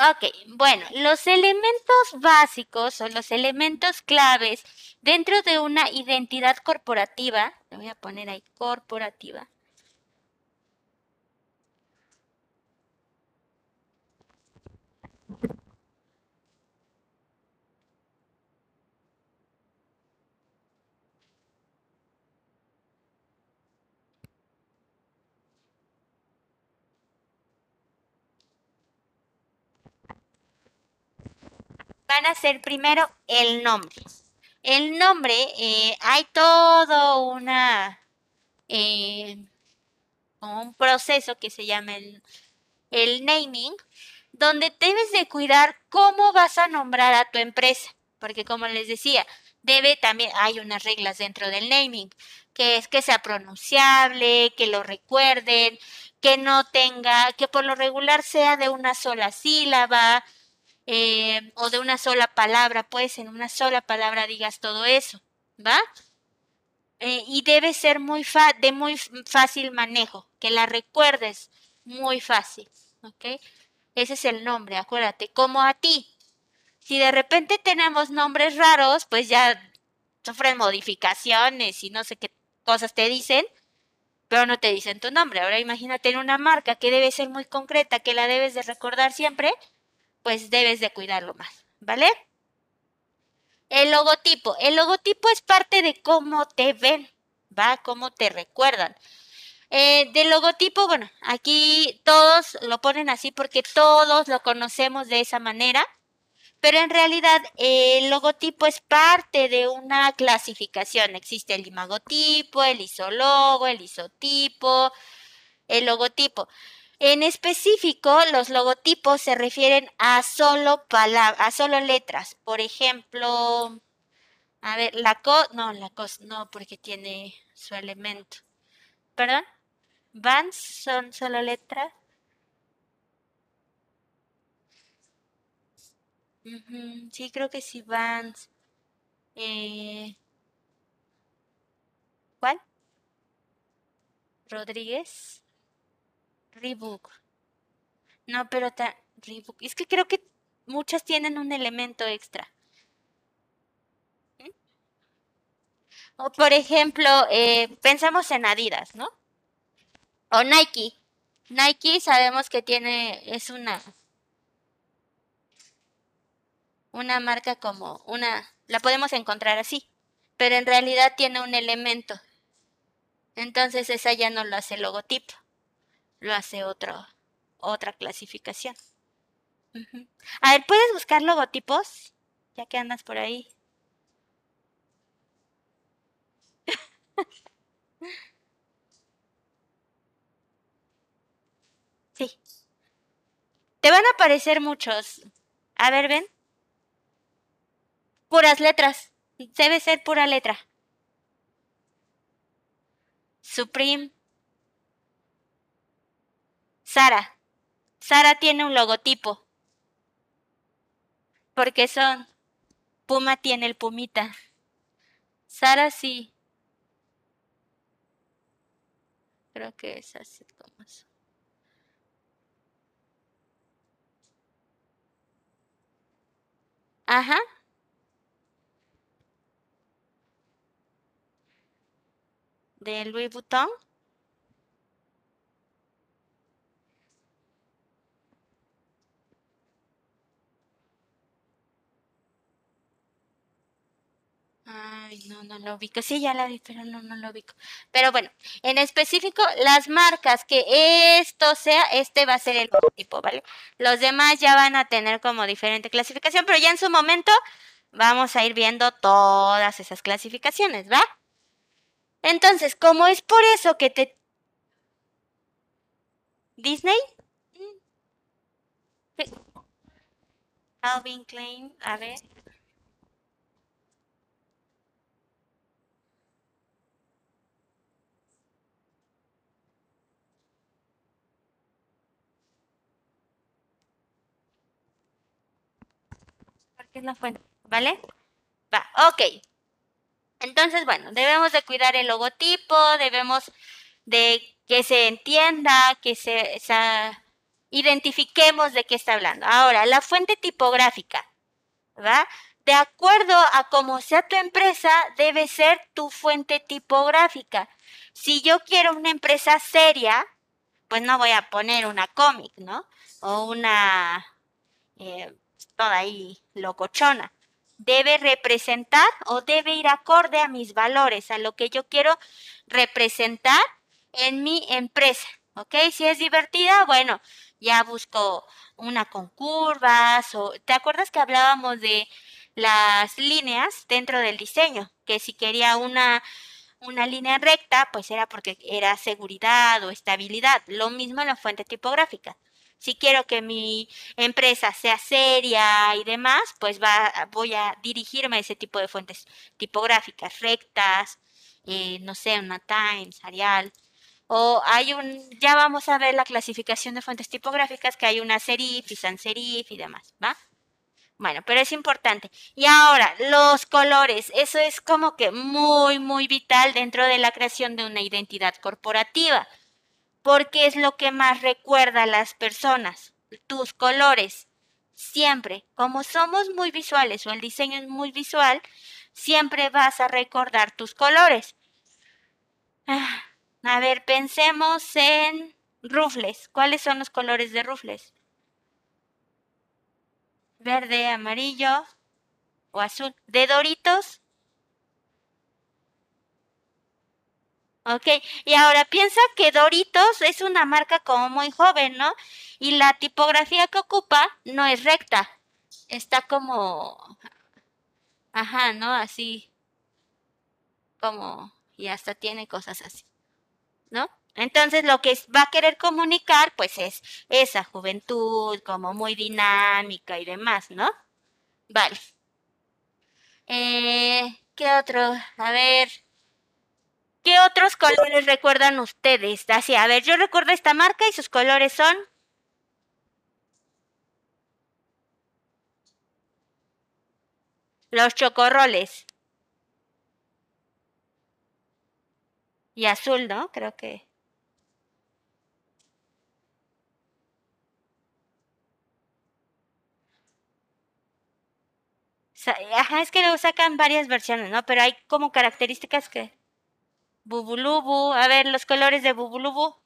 Ok, bueno, los elementos básicos o los elementos claves dentro de una identidad corporativa, le voy a poner ahí corporativa, van a ser primero el nombre. El nombre, eh, hay todo una, eh, un proceso que se llama el, el naming, donde debes de cuidar cómo vas a nombrar a tu empresa. Porque como les decía, debe también, hay unas reglas dentro del naming, que es que sea pronunciable, que lo recuerden, que no tenga, que por lo regular sea de una sola sílaba, eh, o de una sola palabra, pues en una sola palabra digas todo eso, ¿va? Eh, y debe ser muy de muy fácil manejo, que la recuerdes muy fácil, ¿ok? Ese es el nombre, acuérdate, como a ti. Si de repente tenemos nombres raros, pues ya sufren modificaciones y no sé qué cosas te dicen, pero no te dicen tu nombre. Ahora imagínate en una marca que debe ser muy concreta, que la debes de recordar siempre, pues debes de cuidarlo más, ¿vale? El logotipo. El logotipo es parte de cómo te ven, ¿va? Cómo te recuerdan. Eh, del logotipo, bueno, aquí todos lo ponen así porque todos lo conocemos de esa manera, pero en realidad el logotipo es parte de una clasificación. Existe el imagotipo, el isologo, el isotipo, el logotipo. En específico, los logotipos se refieren a solo palabras, a solo letras. Por ejemplo, a ver, la co, no, la cos, no, porque tiene su elemento. ¿Perdón? ¿Vans son solo letras? sí, creo que sí, Vans. Eh, ¿Cuál? Rodríguez. Rebook. No, pero Rebook. Es que creo que muchas tienen un elemento extra. ¿Mm? O por ejemplo, eh, pensamos en Adidas, ¿no? O Nike. Nike sabemos que tiene, es una, una marca como una, la podemos encontrar así, pero en realidad tiene un elemento. Entonces esa ya no lo hace logotipo lo hace otro, otra clasificación. A ver, ¿puedes buscar logotipos? Ya que andas por ahí. sí. Te van a aparecer muchos. A ver, ven. Puras letras. Debe ser pura letra. Supreme. Sara. Sara tiene un logotipo. Porque son. Puma tiene el pumita. Sara sí. Creo que es así como eso. Ajá. De Louis Vuitton. Ay, no, no lo ubico. Sí, ya la vi, pero no, no lo ubico. Pero bueno, en específico, las marcas que esto sea, este va a ser el tipo, ¿vale? Los demás ya van a tener como diferente clasificación, pero ya en su momento vamos a ir viendo todas esas clasificaciones, ¿va? Entonces, como es por eso que te... Disney? Calvin Klein, a ver. Es la fuente, ¿vale? Va, ok. Entonces, bueno, debemos de cuidar el logotipo, debemos de que se entienda, que se, identifiquemos de qué está hablando. Ahora, la fuente tipográfica, ¿va? De acuerdo a cómo sea tu empresa, debe ser tu fuente tipográfica. Si yo quiero una empresa seria, pues no voy a poner una cómic, ¿no? O una eh, toda ahí locochona. Debe representar o debe ir acorde a mis valores, a lo que yo quiero representar en mi empresa. ¿Ok? Si es divertida, bueno, ya busco una con curvas o... ¿Te acuerdas que hablábamos de las líneas dentro del diseño? Que si quería una, una línea recta, pues era porque era seguridad o estabilidad. Lo mismo en la fuente tipográfica. Si quiero que mi empresa sea seria y demás, pues va, voy a dirigirme a ese tipo de fuentes tipográficas rectas, eh, no sé, una Times, Arial, o hay un, ya vamos a ver la clasificación de fuentes tipográficas, que hay una serif y sans serif y demás, ¿va? Bueno, pero es importante. Y ahora, los colores, eso es como que muy, muy vital dentro de la creación de una identidad corporativa, porque es lo que más recuerda a las personas, tus colores. Siempre, como somos muy visuales o el diseño es muy visual, siempre vas a recordar tus colores. Ah, a ver, pensemos en rufles. ¿Cuáles son los colores de rufles? Verde, amarillo o azul. ¿De Doritos? Ok, y ahora piensa que Doritos es una marca como muy joven, ¿no? Y la tipografía que ocupa no es recta. Está como... Ajá, ¿no? Así. Como... Y hasta tiene cosas así. ¿no? Entonces lo que va a querer comunicar pues es esa juventud como muy dinámica y demás, ¿no? Vale. Eh, ¿Qué otro? A ver. ¿Qué otros colores recuerdan ustedes? Así, a ver, yo recuerdo esta marca y sus colores son... Los chocorroles. Y azul, ¿no? Creo que. Ajá, es que luego sacan varias versiones, ¿no? Pero hay como características que... Bubulubu, a ver, los colores de Bubulubu.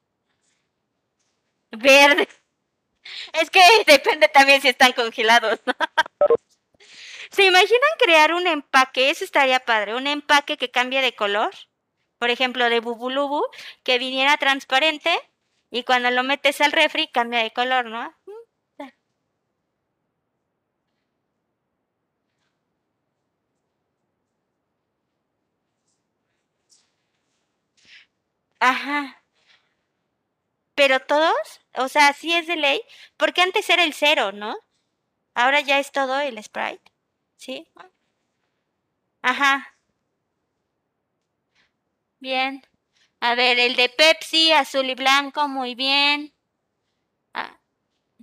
Verde. Es que depende también si están congelados. ¿Se imaginan crear un empaque? Eso estaría padre. Un empaque que cambie de color por ejemplo, de Bubulubu, que viniera transparente y cuando lo metes al refri cambia de color, ¿no? Ajá. Pero todos, o sea, sí es de ley, porque antes era el cero, ¿no? Ahora ya es todo el sprite, ¿sí? Ajá. Bien. A ver, el de Pepsi, azul y blanco, muy bien. Ah,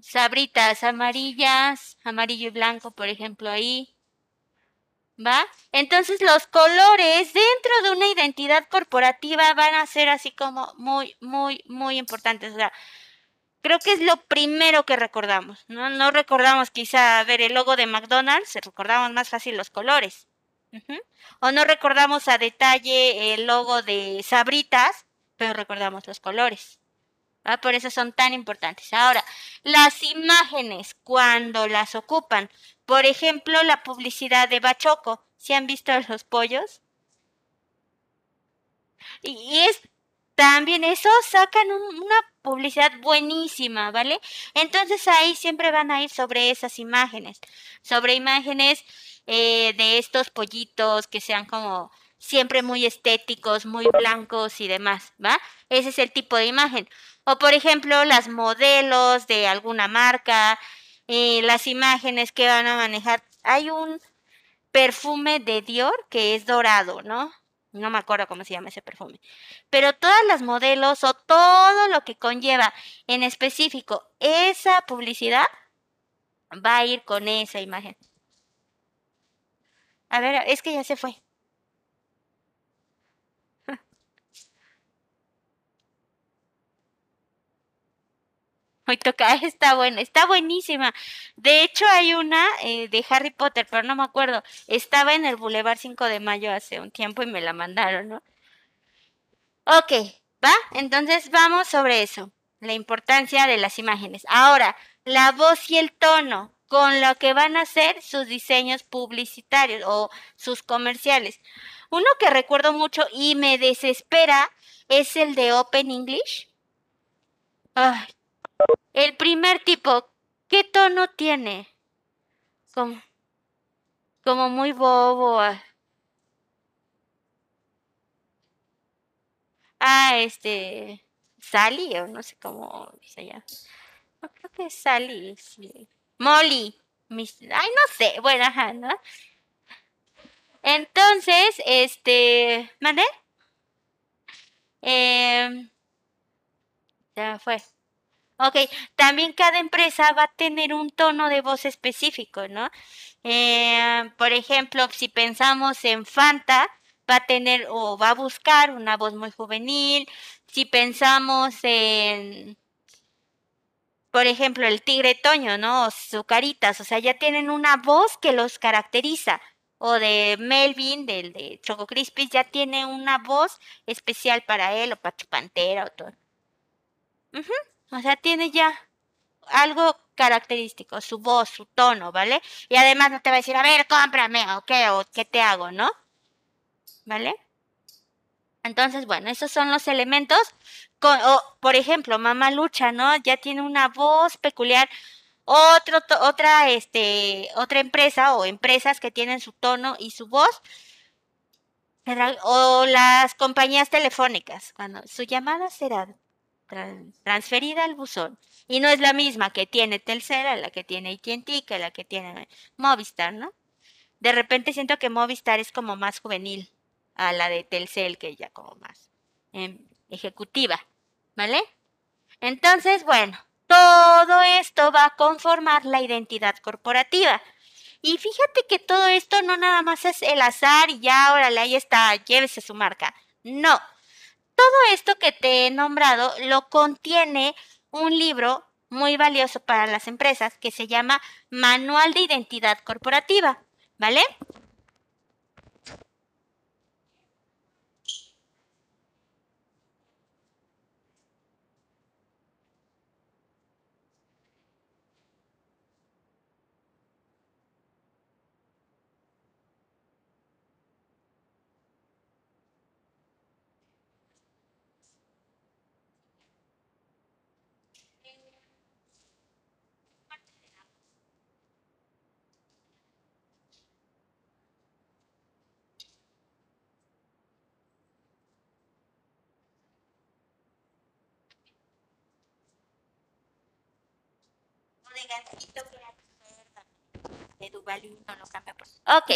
sabritas amarillas, amarillo y blanco, por ejemplo, ahí. ¿Va? Entonces los colores dentro de una identidad corporativa van a ser así como muy, muy, muy importantes. O sea, creo que es lo primero que recordamos. No, no recordamos quizá ver el logo de McDonald's, recordamos más fácil los colores. O no recordamos a detalle el logo de Sabritas, pero recordamos los colores. Por eso son tan importantes. Ahora, las imágenes, cuando las ocupan, por ejemplo, la publicidad de Bachoco, ¿se han visto los pollos? Y, es también eso, sacan una publicidad buenísima, ¿vale? Entonces ahí siempre van a ir sobre esas imágenes, sobre imágenes eh, de estos pollitos que sean como siempre muy estéticos, muy blancos y demás, ¿va? Ese es el tipo de imagen. O por ejemplo, las modelos de alguna marca, eh, las imágenes que van a manejar. Hay un perfume de Dior que es dorado, ¿no? No me acuerdo cómo se llama ese perfume. Pero todas las modelos o todo lo que conlleva en específico esa publicidad va a ir con esa imagen. A ver, es que ya se fue. Hoy toca, está buena, está buenísima. De hecho, hay una eh, de Harry Potter, pero no me acuerdo. Estaba en el Boulevard 5 de Mayo hace un tiempo y me la mandaron, ¿no? Ok, ¿va? Entonces vamos sobre eso, la importancia de las imágenes. Ahora, la voz y el tono con lo que van a ser sus diseños publicitarios o sus comerciales. Uno que recuerdo mucho y me desespera es el de Open English. Ay, el primer tipo, ¿qué tono tiene? Como, muy bobo. Ah, ah este, Sally, o no sé cómo se llama. creo que es Sally, Molly. ay, no sé, bueno, ajá, ¿no? Entonces, este, ¿mandé? Eh, ya fue. Ok, también cada empresa va a tener un tono de voz específico, ¿no? Eh, por ejemplo, si pensamos en Fanta, va a tener o va a buscar una voz muy juvenil. Si pensamos en, por ejemplo, el tigre Toño, ¿no? O Zucaritas, o sea, ya tienen una voz que los caracteriza. O de Melvin, del de Choco Crispy, ya tiene una voz especial para él, o Pacho Pantera, o todo. O sea, tiene ya algo característico, su voz, su tono, ¿vale? Y además no te va a decir, a ver, cómprame, o qué, o qué te hago, ¿no? ¿Vale? Entonces, bueno, esos son los elementos. por ejemplo, Mamá Lucha, ¿no? Ya tiene una voz peculiar. Otro, otra, este, otra empresa o empresas que tienen su tono y su voz. O las compañías telefónicas, cuando su llamada será transferida al buzón. Y no es la misma que tiene Telcel, a la que tiene AT&T, que la que tiene Movistar, ¿no? De repente siento que Movistar es como más juvenil a la de Telcel, que ya como más em, ejecutiva, ¿vale? Entonces, bueno, todo esto va a conformar la identidad corporativa. Y fíjate que todo esto no nada más es el azar y ya, órale, ahí está, llévese su marca. No, todo esto que te he nombrado lo contiene un libro muy valioso para las empresas que se llama Manual de Identidad Corporativa, ¿vale? Ok,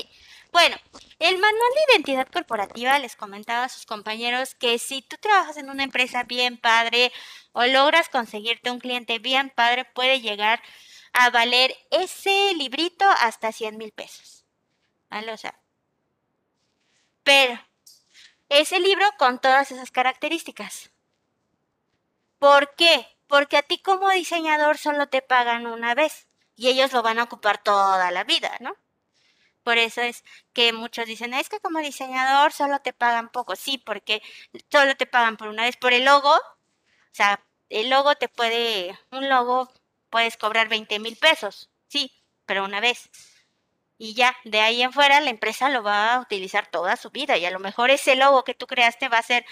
bueno, el manual de identidad corporativa les comentaba a sus compañeros que si tú trabajas en una empresa bien padre o logras conseguirte un cliente bien padre, puede llegar a valer ese librito hasta 100 mil pesos. ¿Vale? O sea, pero ese libro con todas esas características. ¿Por qué? Porque a ti como diseñador solo te pagan una vez y ellos lo van a ocupar toda la vida, ¿no? Por eso es que muchos dicen, es que como diseñador solo te pagan poco. Sí, porque solo te pagan por una vez. Por el logo, o sea, el logo te puede, un logo puedes cobrar 20 mil pesos, sí, pero una vez. Y ya, de ahí en fuera la empresa lo va a utilizar toda su vida. Y a lo mejor ese logo que tú creaste va a ser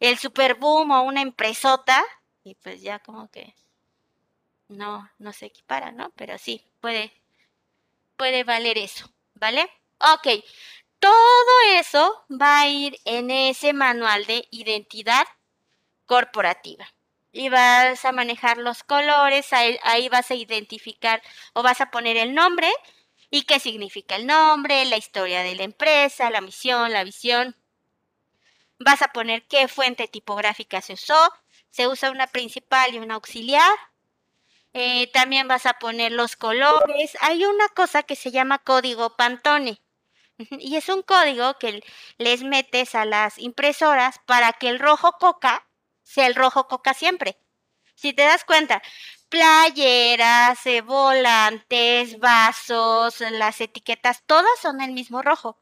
el super boom o una empresota y pues ya como que no, no se equipara, ¿no? Pero sí, puede, puede valer eso, ¿vale? Ok, todo eso va a ir en ese manual de identidad corporativa. Y vas a manejar los colores, ahí, ahí vas a identificar o vas a poner el nombre y qué significa el nombre, la historia de la empresa, la misión, la visión. Vas a poner qué fuente tipográfica se usó, se usa una principal y una auxiliar. Eh, también vas a poner los colores. Hay una cosa que se llama código Pantone. Y es un código que les metes a las impresoras para que el rojo coca sea el rojo coca siempre. Si te das cuenta, playeras, volantes, vasos, las etiquetas, todas son el mismo rojo.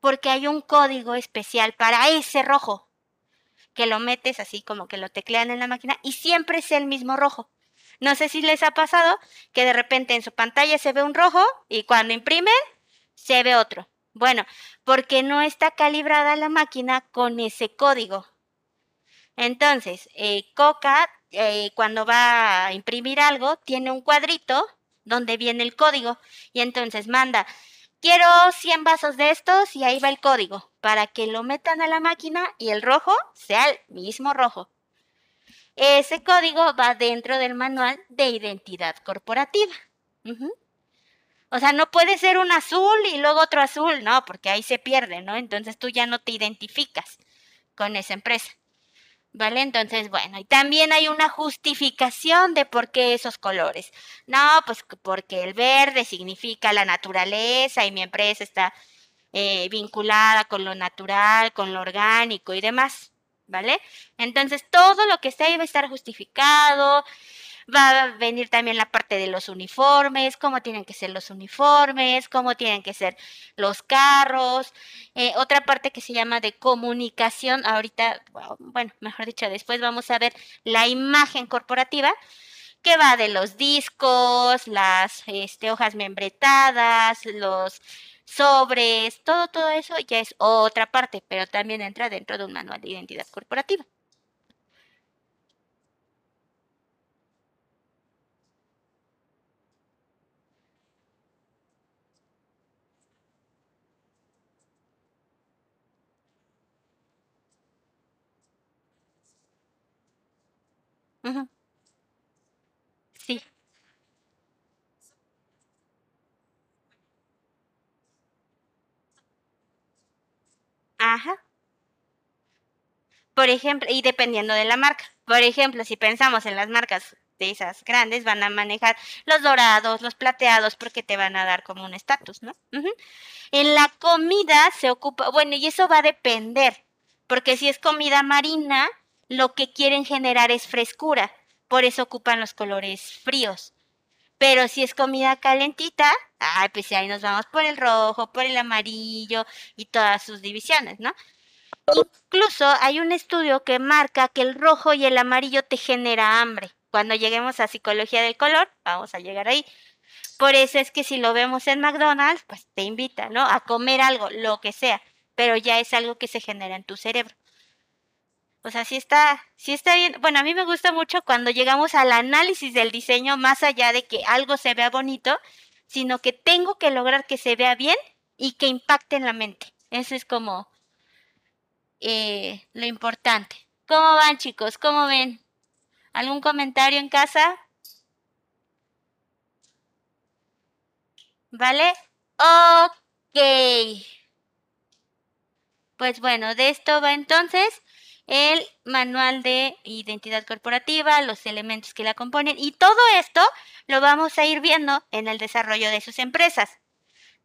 Porque hay un código especial para ese rojo. Que lo metes así como que lo teclean en la máquina y siempre es el mismo rojo. No sé si les ha pasado que de repente en su pantalla se ve un rojo y cuando imprimen se ve otro. Bueno, porque no está calibrada la máquina con ese código. Entonces, eh, Coca, eh, cuando va a imprimir algo, tiene un cuadrito donde viene el código y entonces manda, quiero 100 vasos de estos y ahí va el código para que lo metan a la máquina y el rojo sea el mismo rojo. Ese código va dentro del manual de identidad corporativa. O sea, no puede ser un azul y luego otro azul, no, porque ahí se pierde, ¿no? Entonces tú ya no te identificas con esa empresa. ¿Vale? Entonces, bueno, y también hay una justificación de por qué esos colores. No, pues porque el verde significa la naturaleza y mi empresa está eh, vinculada con lo natural, con lo orgánico y demás. ¿Vale? Entonces, todo lo que está ahí va a estar justificado. Va a venir también la parte de los uniformes, cómo tienen que ser los uniformes, cómo tienen que ser los carros. Eh, otra parte que se llama de comunicación, ahorita, bueno, mejor dicho, después vamos a ver la imagen corporativa que va de los discos, las este, hojas membretadas, los sobres, todo, todo eso ya es otra parte, pero también entra dentro de un manual de identidad corporativa. Sí. Ajá. Por ejemplo, y dependiendo de la marca. Por ejemplo, si pensamos en las marcas de esas grandes, van a manejar los dorados, los plateados, porque te van a dar como un estatus, ¿no? En la comida se ocupa, bueno, y eso va a depender, porque si es comida marina, lo que quieren generar es frescura, por eso ocupan los colores fríos. Pero si es comida calentita, ay, pues ahí nos vamos por el rojo, por el amarillo y todas sus divisiones, ¿no? Incluso hay un estudio que marca que el rojo y el amarillo te genera hambre. Cuando lleguemos a psicología del color, vamos a llegar ahí. Por eso es que si lo vemos en McDonald's, pues te invita, ¿no? A comer algo, lo que sea, pero ya es algo que se genera en tu cerebro. O sea, sí está, sí está bien. Bueno, a mí me gusta mucho cuando llegamos al análisis del diseño, más allá de que algo se vea bonito, sino que tengo que lograr que se vea bien y que impacte en la mente. Eso es como eh, lo importante. ¿Cómo van, chicos? ¿Cómo ven? ¿Algún comentario en casa? ¿Vale? Ok. Pues bueno, de esto va entonces el manual de identidad corporativa, los elementos que la componen y todo esto lo vamos a ir viendo en el desarrollo de sus empresas.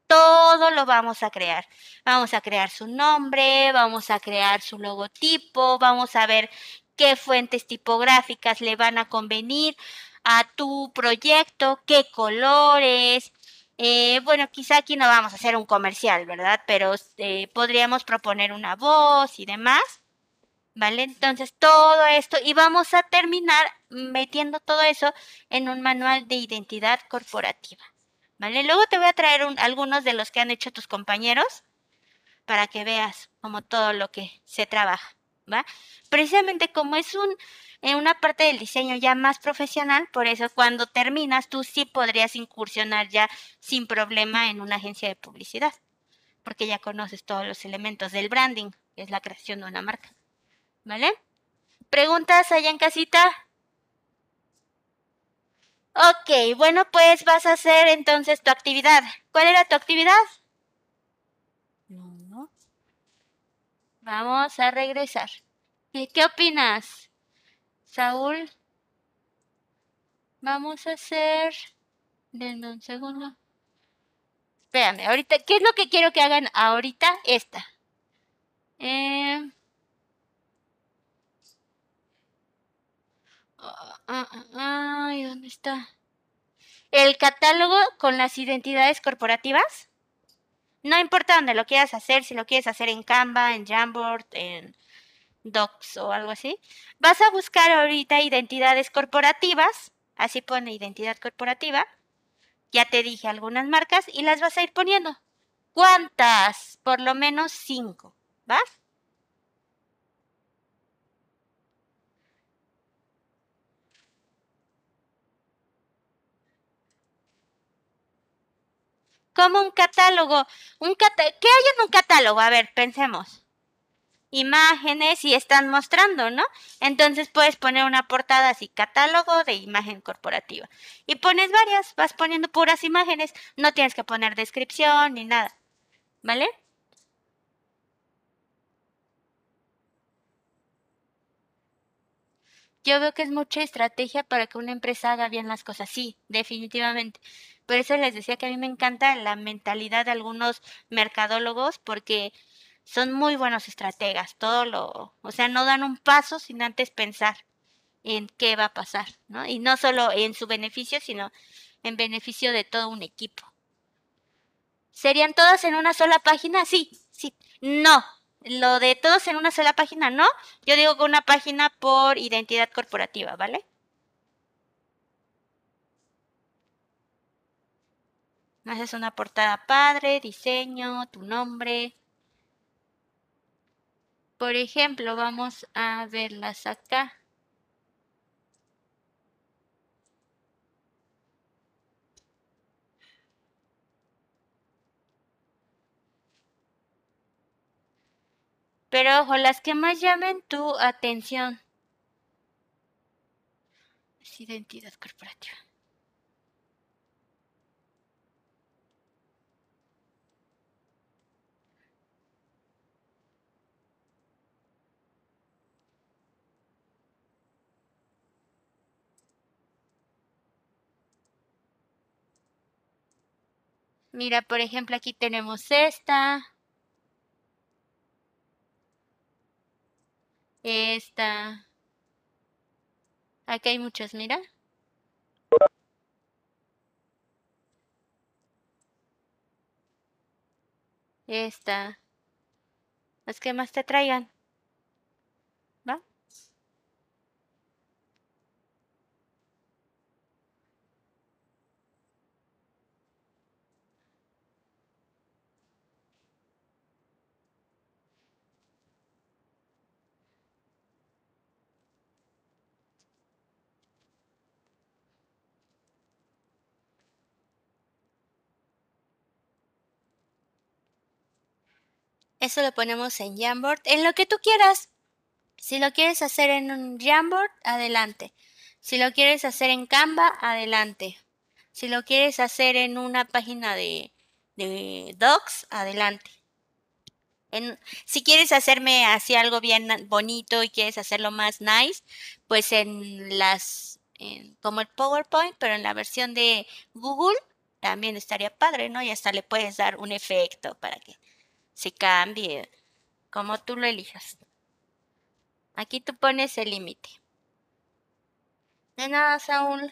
Todo lo vamos a crear. Vamos a crear su nombre, vamos a crear su logotipo, vamos a ver qué fuentes tipográficas le van a convenir a tu proyecto, qué colores. Eh, bueno, quizá aquí no vamos a hacer un comercial, ¿verdad? Pero eh, podríamos proponer una voz y demás. ¿Vale? Entonces, todo esto, y vamos a terminar metiendo todo eso en un manual de identidad corporativa. ¿Vale? Luego te voy a traer algunos de los que han hecho tus compañeros para que veas como todo lo que se trabaja, ¿va? Precisamente como es un, en una parte del diseño ya más profesional, por eso cuando terminas tú sí podrías incursionar ya sin problema en una agencia de publicidad, porque ya conoces todos los elementos del branding, que es la creación de una marca. ¿Vale? ¿Preguntas allá en casita? Ok, bueno, pues vas a hacer entonces tu actividad. ¿Cuál era tu actividad? No. Vamos a regresar. ¿Qué, opinas? Saúl. Vamos a hacer... Denme un segundo. Espérame, ahorita, ¿qué es lo que quiero que hagan ahorita? Esta. Eh... ah, ah, Ay, ¿dónde está? El catálogo con las identidades corporativas. No importa dónde lo quieras hacer, si lo quieres hacer en Canva, en Jamboard, en Docs o algo así. Vas a buscar ahorita identidades corporativas, así pone identidad corporativa. Ya te dije algunas marcas y las vas a ir poniendo. ¿Cuántas? Por lo menos cinco. ¿Vas? Como un catálogo. Un ¿Qué hay en un catálogo? A ver, pensemos. Imágenes y están mostrando, ¿no? Entonces puedes poner una portada así, catálogo de imagen corporativa. Y pones varias, vas poniendo puras imágenes. No tienes que poner descripción ni nada. ¿Vale? Yo veo que es mucha estrategia para que una empresa haga bien las cosas. Sí, definitivamente. Por eso les decía que a mí me encanta la mentalidad de algunos mercadólogos porque son muy buenos estrategas. Todo lo, o sea, no dan un paso sin antes pensar en qué va a pasar, ¿no? Y no solo en su beneficio, sino en beneficio de todo un equipo. ¿Serían todas en una sola página? Sí, sí. No, lo de todos en una sola página, no. Yo digo que una página por identidad corporativa, ¿vale? Haces una portada padre, diseño, tu nombre. Por ejemplo, vamos a verlas acá. Pero ojo, las que más llamen tu atención. Es identidad corporativa. Mira, por ejemplo, aquí tenemos esta. Esta. Aquí hay muchas, mira. Esta. Las que más te traigan. Eso lo ponemos en Jamboard, en lo que tú quieras. Si lo quieres hacer en un Jamboard, adelante. Si lo quieres hacer en Canva, adelante. Si lo quieres hacer en una página de, de Docs, adelante. si quieres hacerme así algo bien bonito y quieres hacerlo más nice, pues en las, como el PowerPoint, pero en la versión de Google, también estaría padre, ¿no? Y hasta le puedes dar un efecto para que se cambie, como tú lo elijas. Aquí tú pones el límite. De nada, Saúl.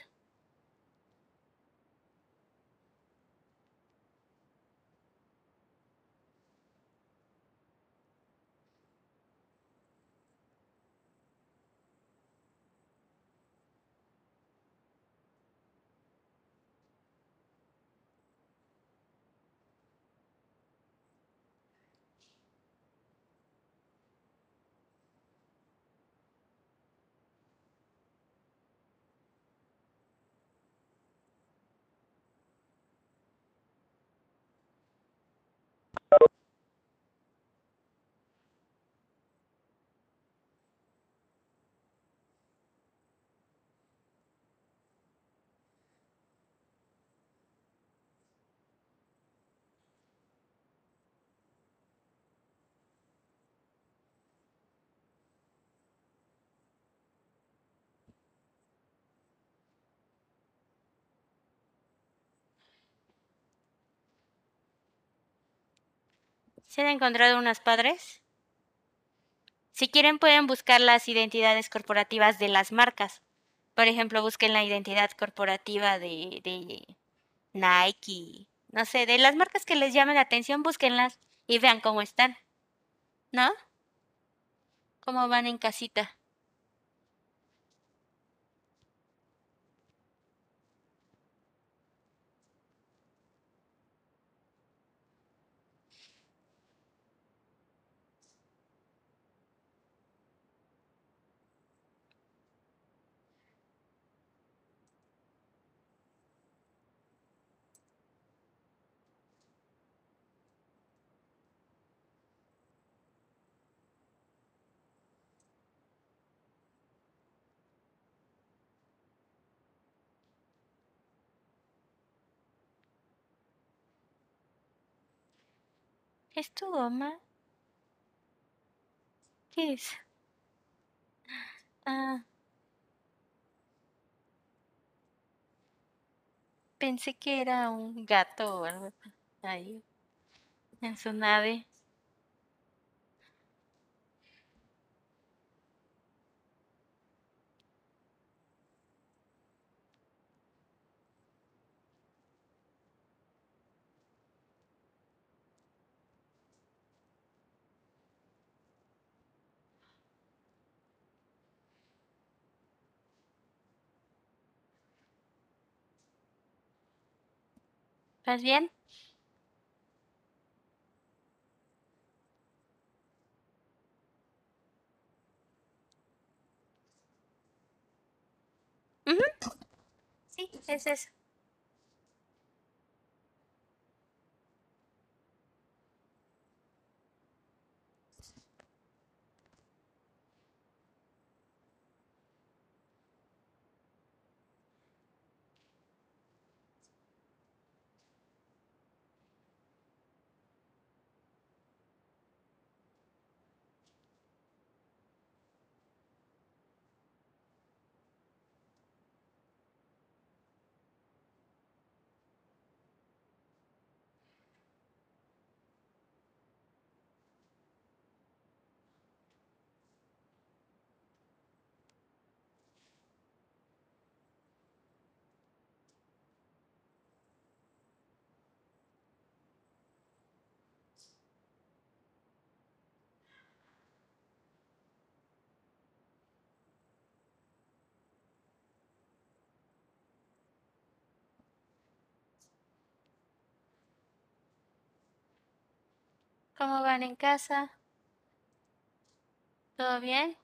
¿Se han encontrado unas padres? Si quieren pueden buscar las identidades corporativas de las marcas. Por ejemplo, busquen la identidad corporativa de, de Nike, no sé, de las marcas que les llamen la atención, búsquenlas y vean cómo están. ¿No? ¿Cómo van en casita? ¿Es tu goma? ¿Qué es? Ah. Pensé que era un gato o algo ahí en su nave. ¿Estás bien? Ujú. Sí, es eso. ¿Cómo van en casa? ¿Todo bien?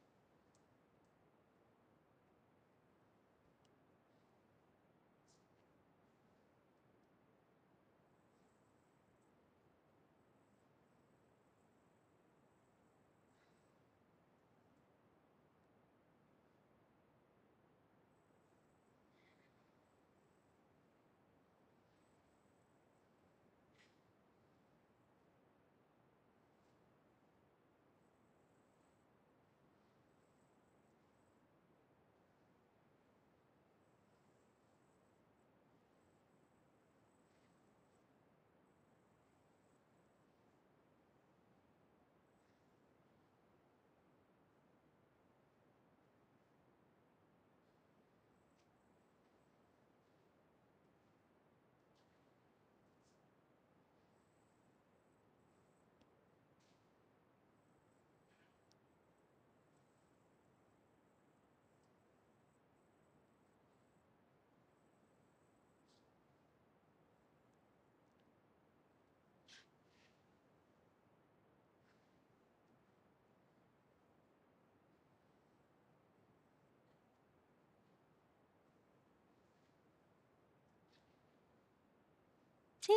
Sí.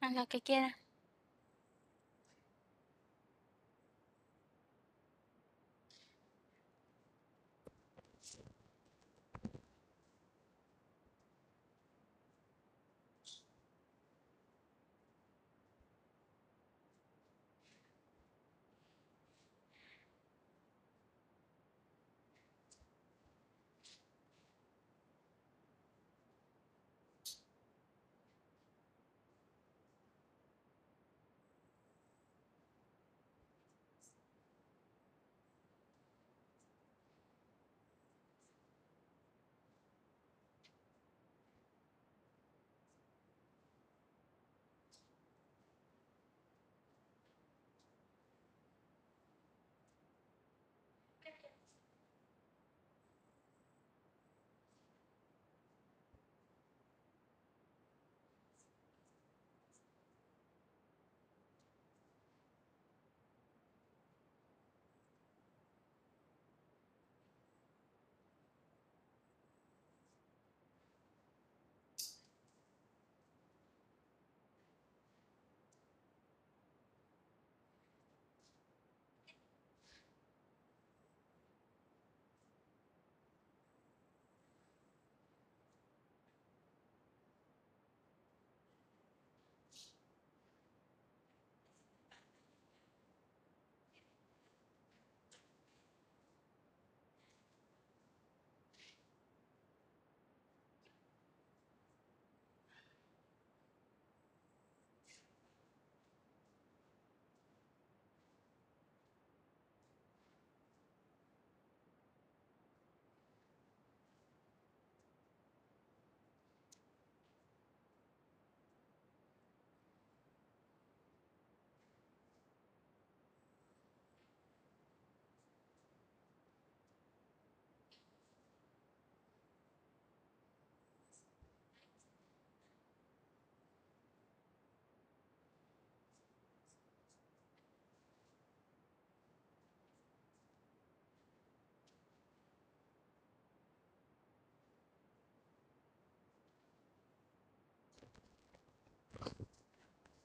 Haz lo que quiera.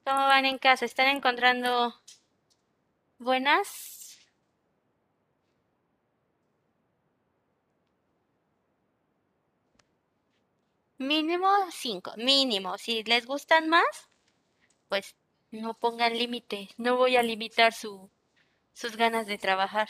¿Cómo van en casa? ¿Están encontrando buenas? Mínimo cinco, mínimo. Si les gustan más, pues no pongan límite. No voy a limitar su, sus ganas de trabajar.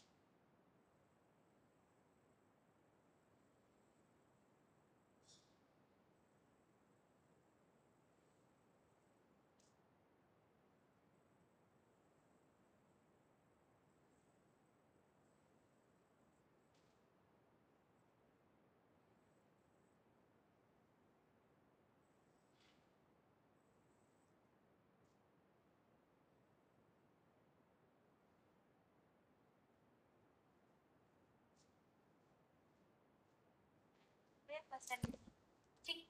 Voy a pasar. Sí.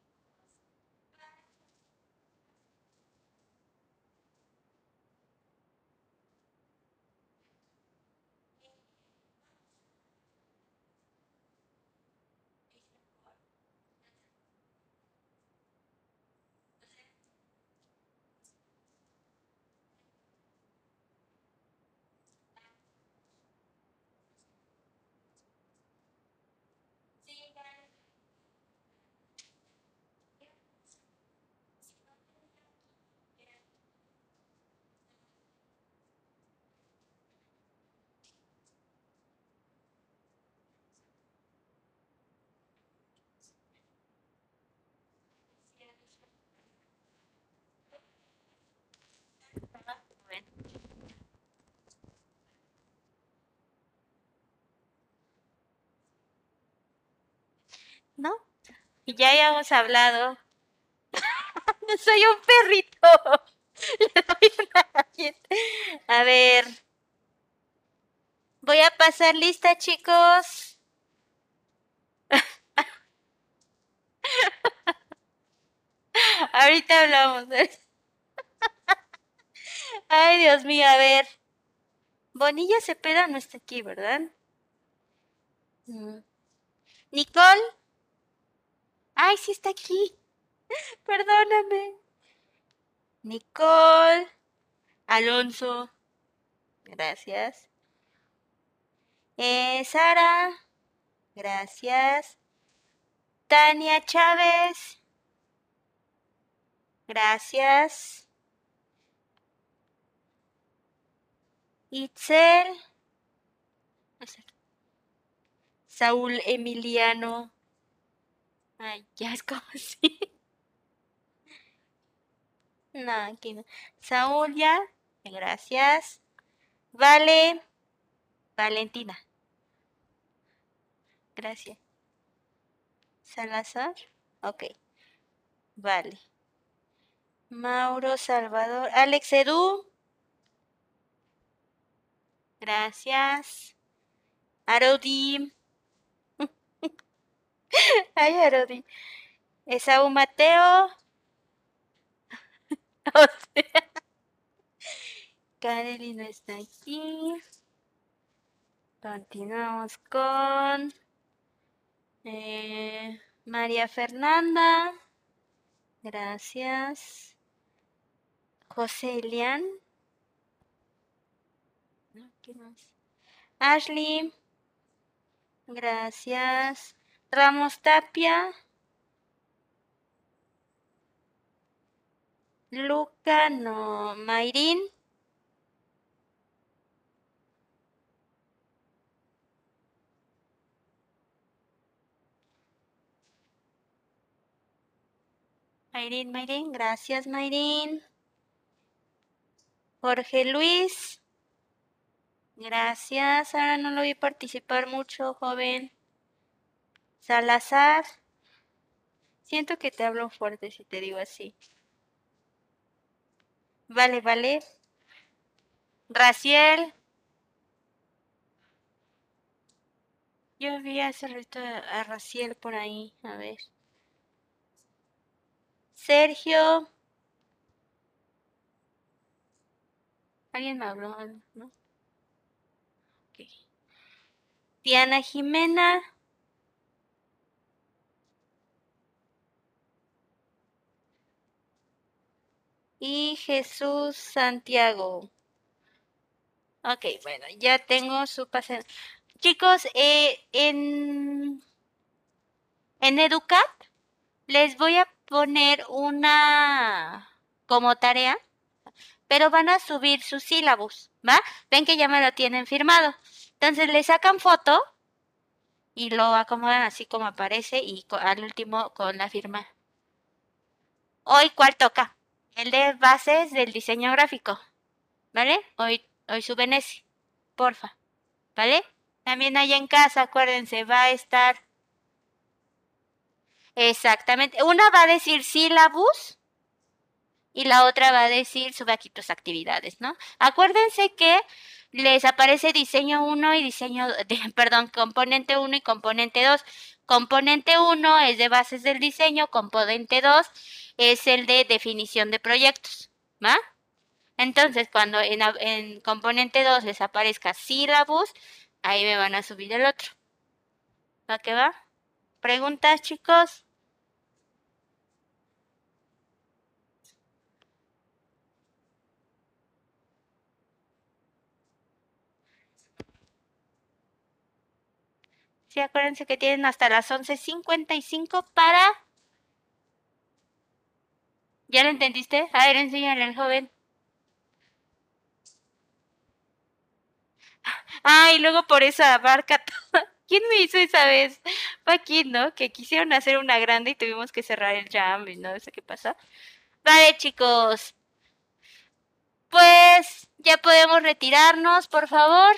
¿No? Y ya habíamos hablado. Soy un perrito. Le doy una. A ver. Voy a pasar lista, chicos. Ahorita hablamos. Ay, Dios mío, a ver. Bonilla Cepeda no está aquí, ¿verdad? Mm. Nicole. Ay, sí está aquí. Perdóname. Nicole. Alonso. Gracias. Eh, Sara. Gracias. Tania Chávez. Gracias. Itzel. Saúl Emiliano. Ay, ya es como si. No, aquí no. Saúl ya. Gracias. Vale. Valentina. Gracias. Salazar. Ok. Vale. Mauro Salvador. Alex Edu. Gracias. Arodi. Ay, Arodi. Esaú Mateo. o sea. Kareli no está aquí. Continuamos con eh, María Fernanda. Gracias. José Elian. ¿Qué más? Ashley. Gracias. Ramos Tapia. Luca, no. Mayrin. Mayrin, Mayrin, gracias Mayrin. Jorge Luis. Gracias, ahora no lo vi participar mucho, joven. Salazar. Siento que te hablo fuerte si te digo así. Vale, vale. Raciel. Yo vi hace rato a Raciel por ahí, a ver. Sergio. Alguien me habló, ¿no? Ok. Diana Jimena. Y Jesús Santiago. Ok, bueno, ya tengo su pase. Chicos, eh, en, en Educat les voy a poner una como tarea, pero van a subir sus sílabos, ¿va? Ven que ya me lo tienen firmado. Entonces le sacan foto y lo acomodan así como aparece y al último con la firma. Hoy, ¿cuál toca? El de bases del diseño gráfico, ¿vale? Hoy, hoy suben ese, porfa, ¿vale? También allá en casa, acuérdense, va a estar Exactamente. Una va a decir sílabus y la otra va a decir sube aquí tus actividades, ¿no? Acuérdense que les aparece diseño 1 y diseño, perdón, componente 1 y componente 2. Componente 1 es de bases del diseño, componente 2 es el de definición de proyectos, ¿va? Entonces, cuando en, en componente 2 les aparezca sílabus, ahí me van a subir el otro. ¿Va que va? ¿Preguntas, chicos? Sí, acuérdense que tienen hasta las 11.55 para... ¿Ya lo entendiste? A ver, enséñale al joven. Ah, y luego por eso abarca. ¿Quién me hizo esa vez? Aquí, ¿no? Que quisieron hacer una grande y tuvimos que cerrar el jam no sé qué pasa. Vale, chicos. Pues ya podemos retirarnos, por favor.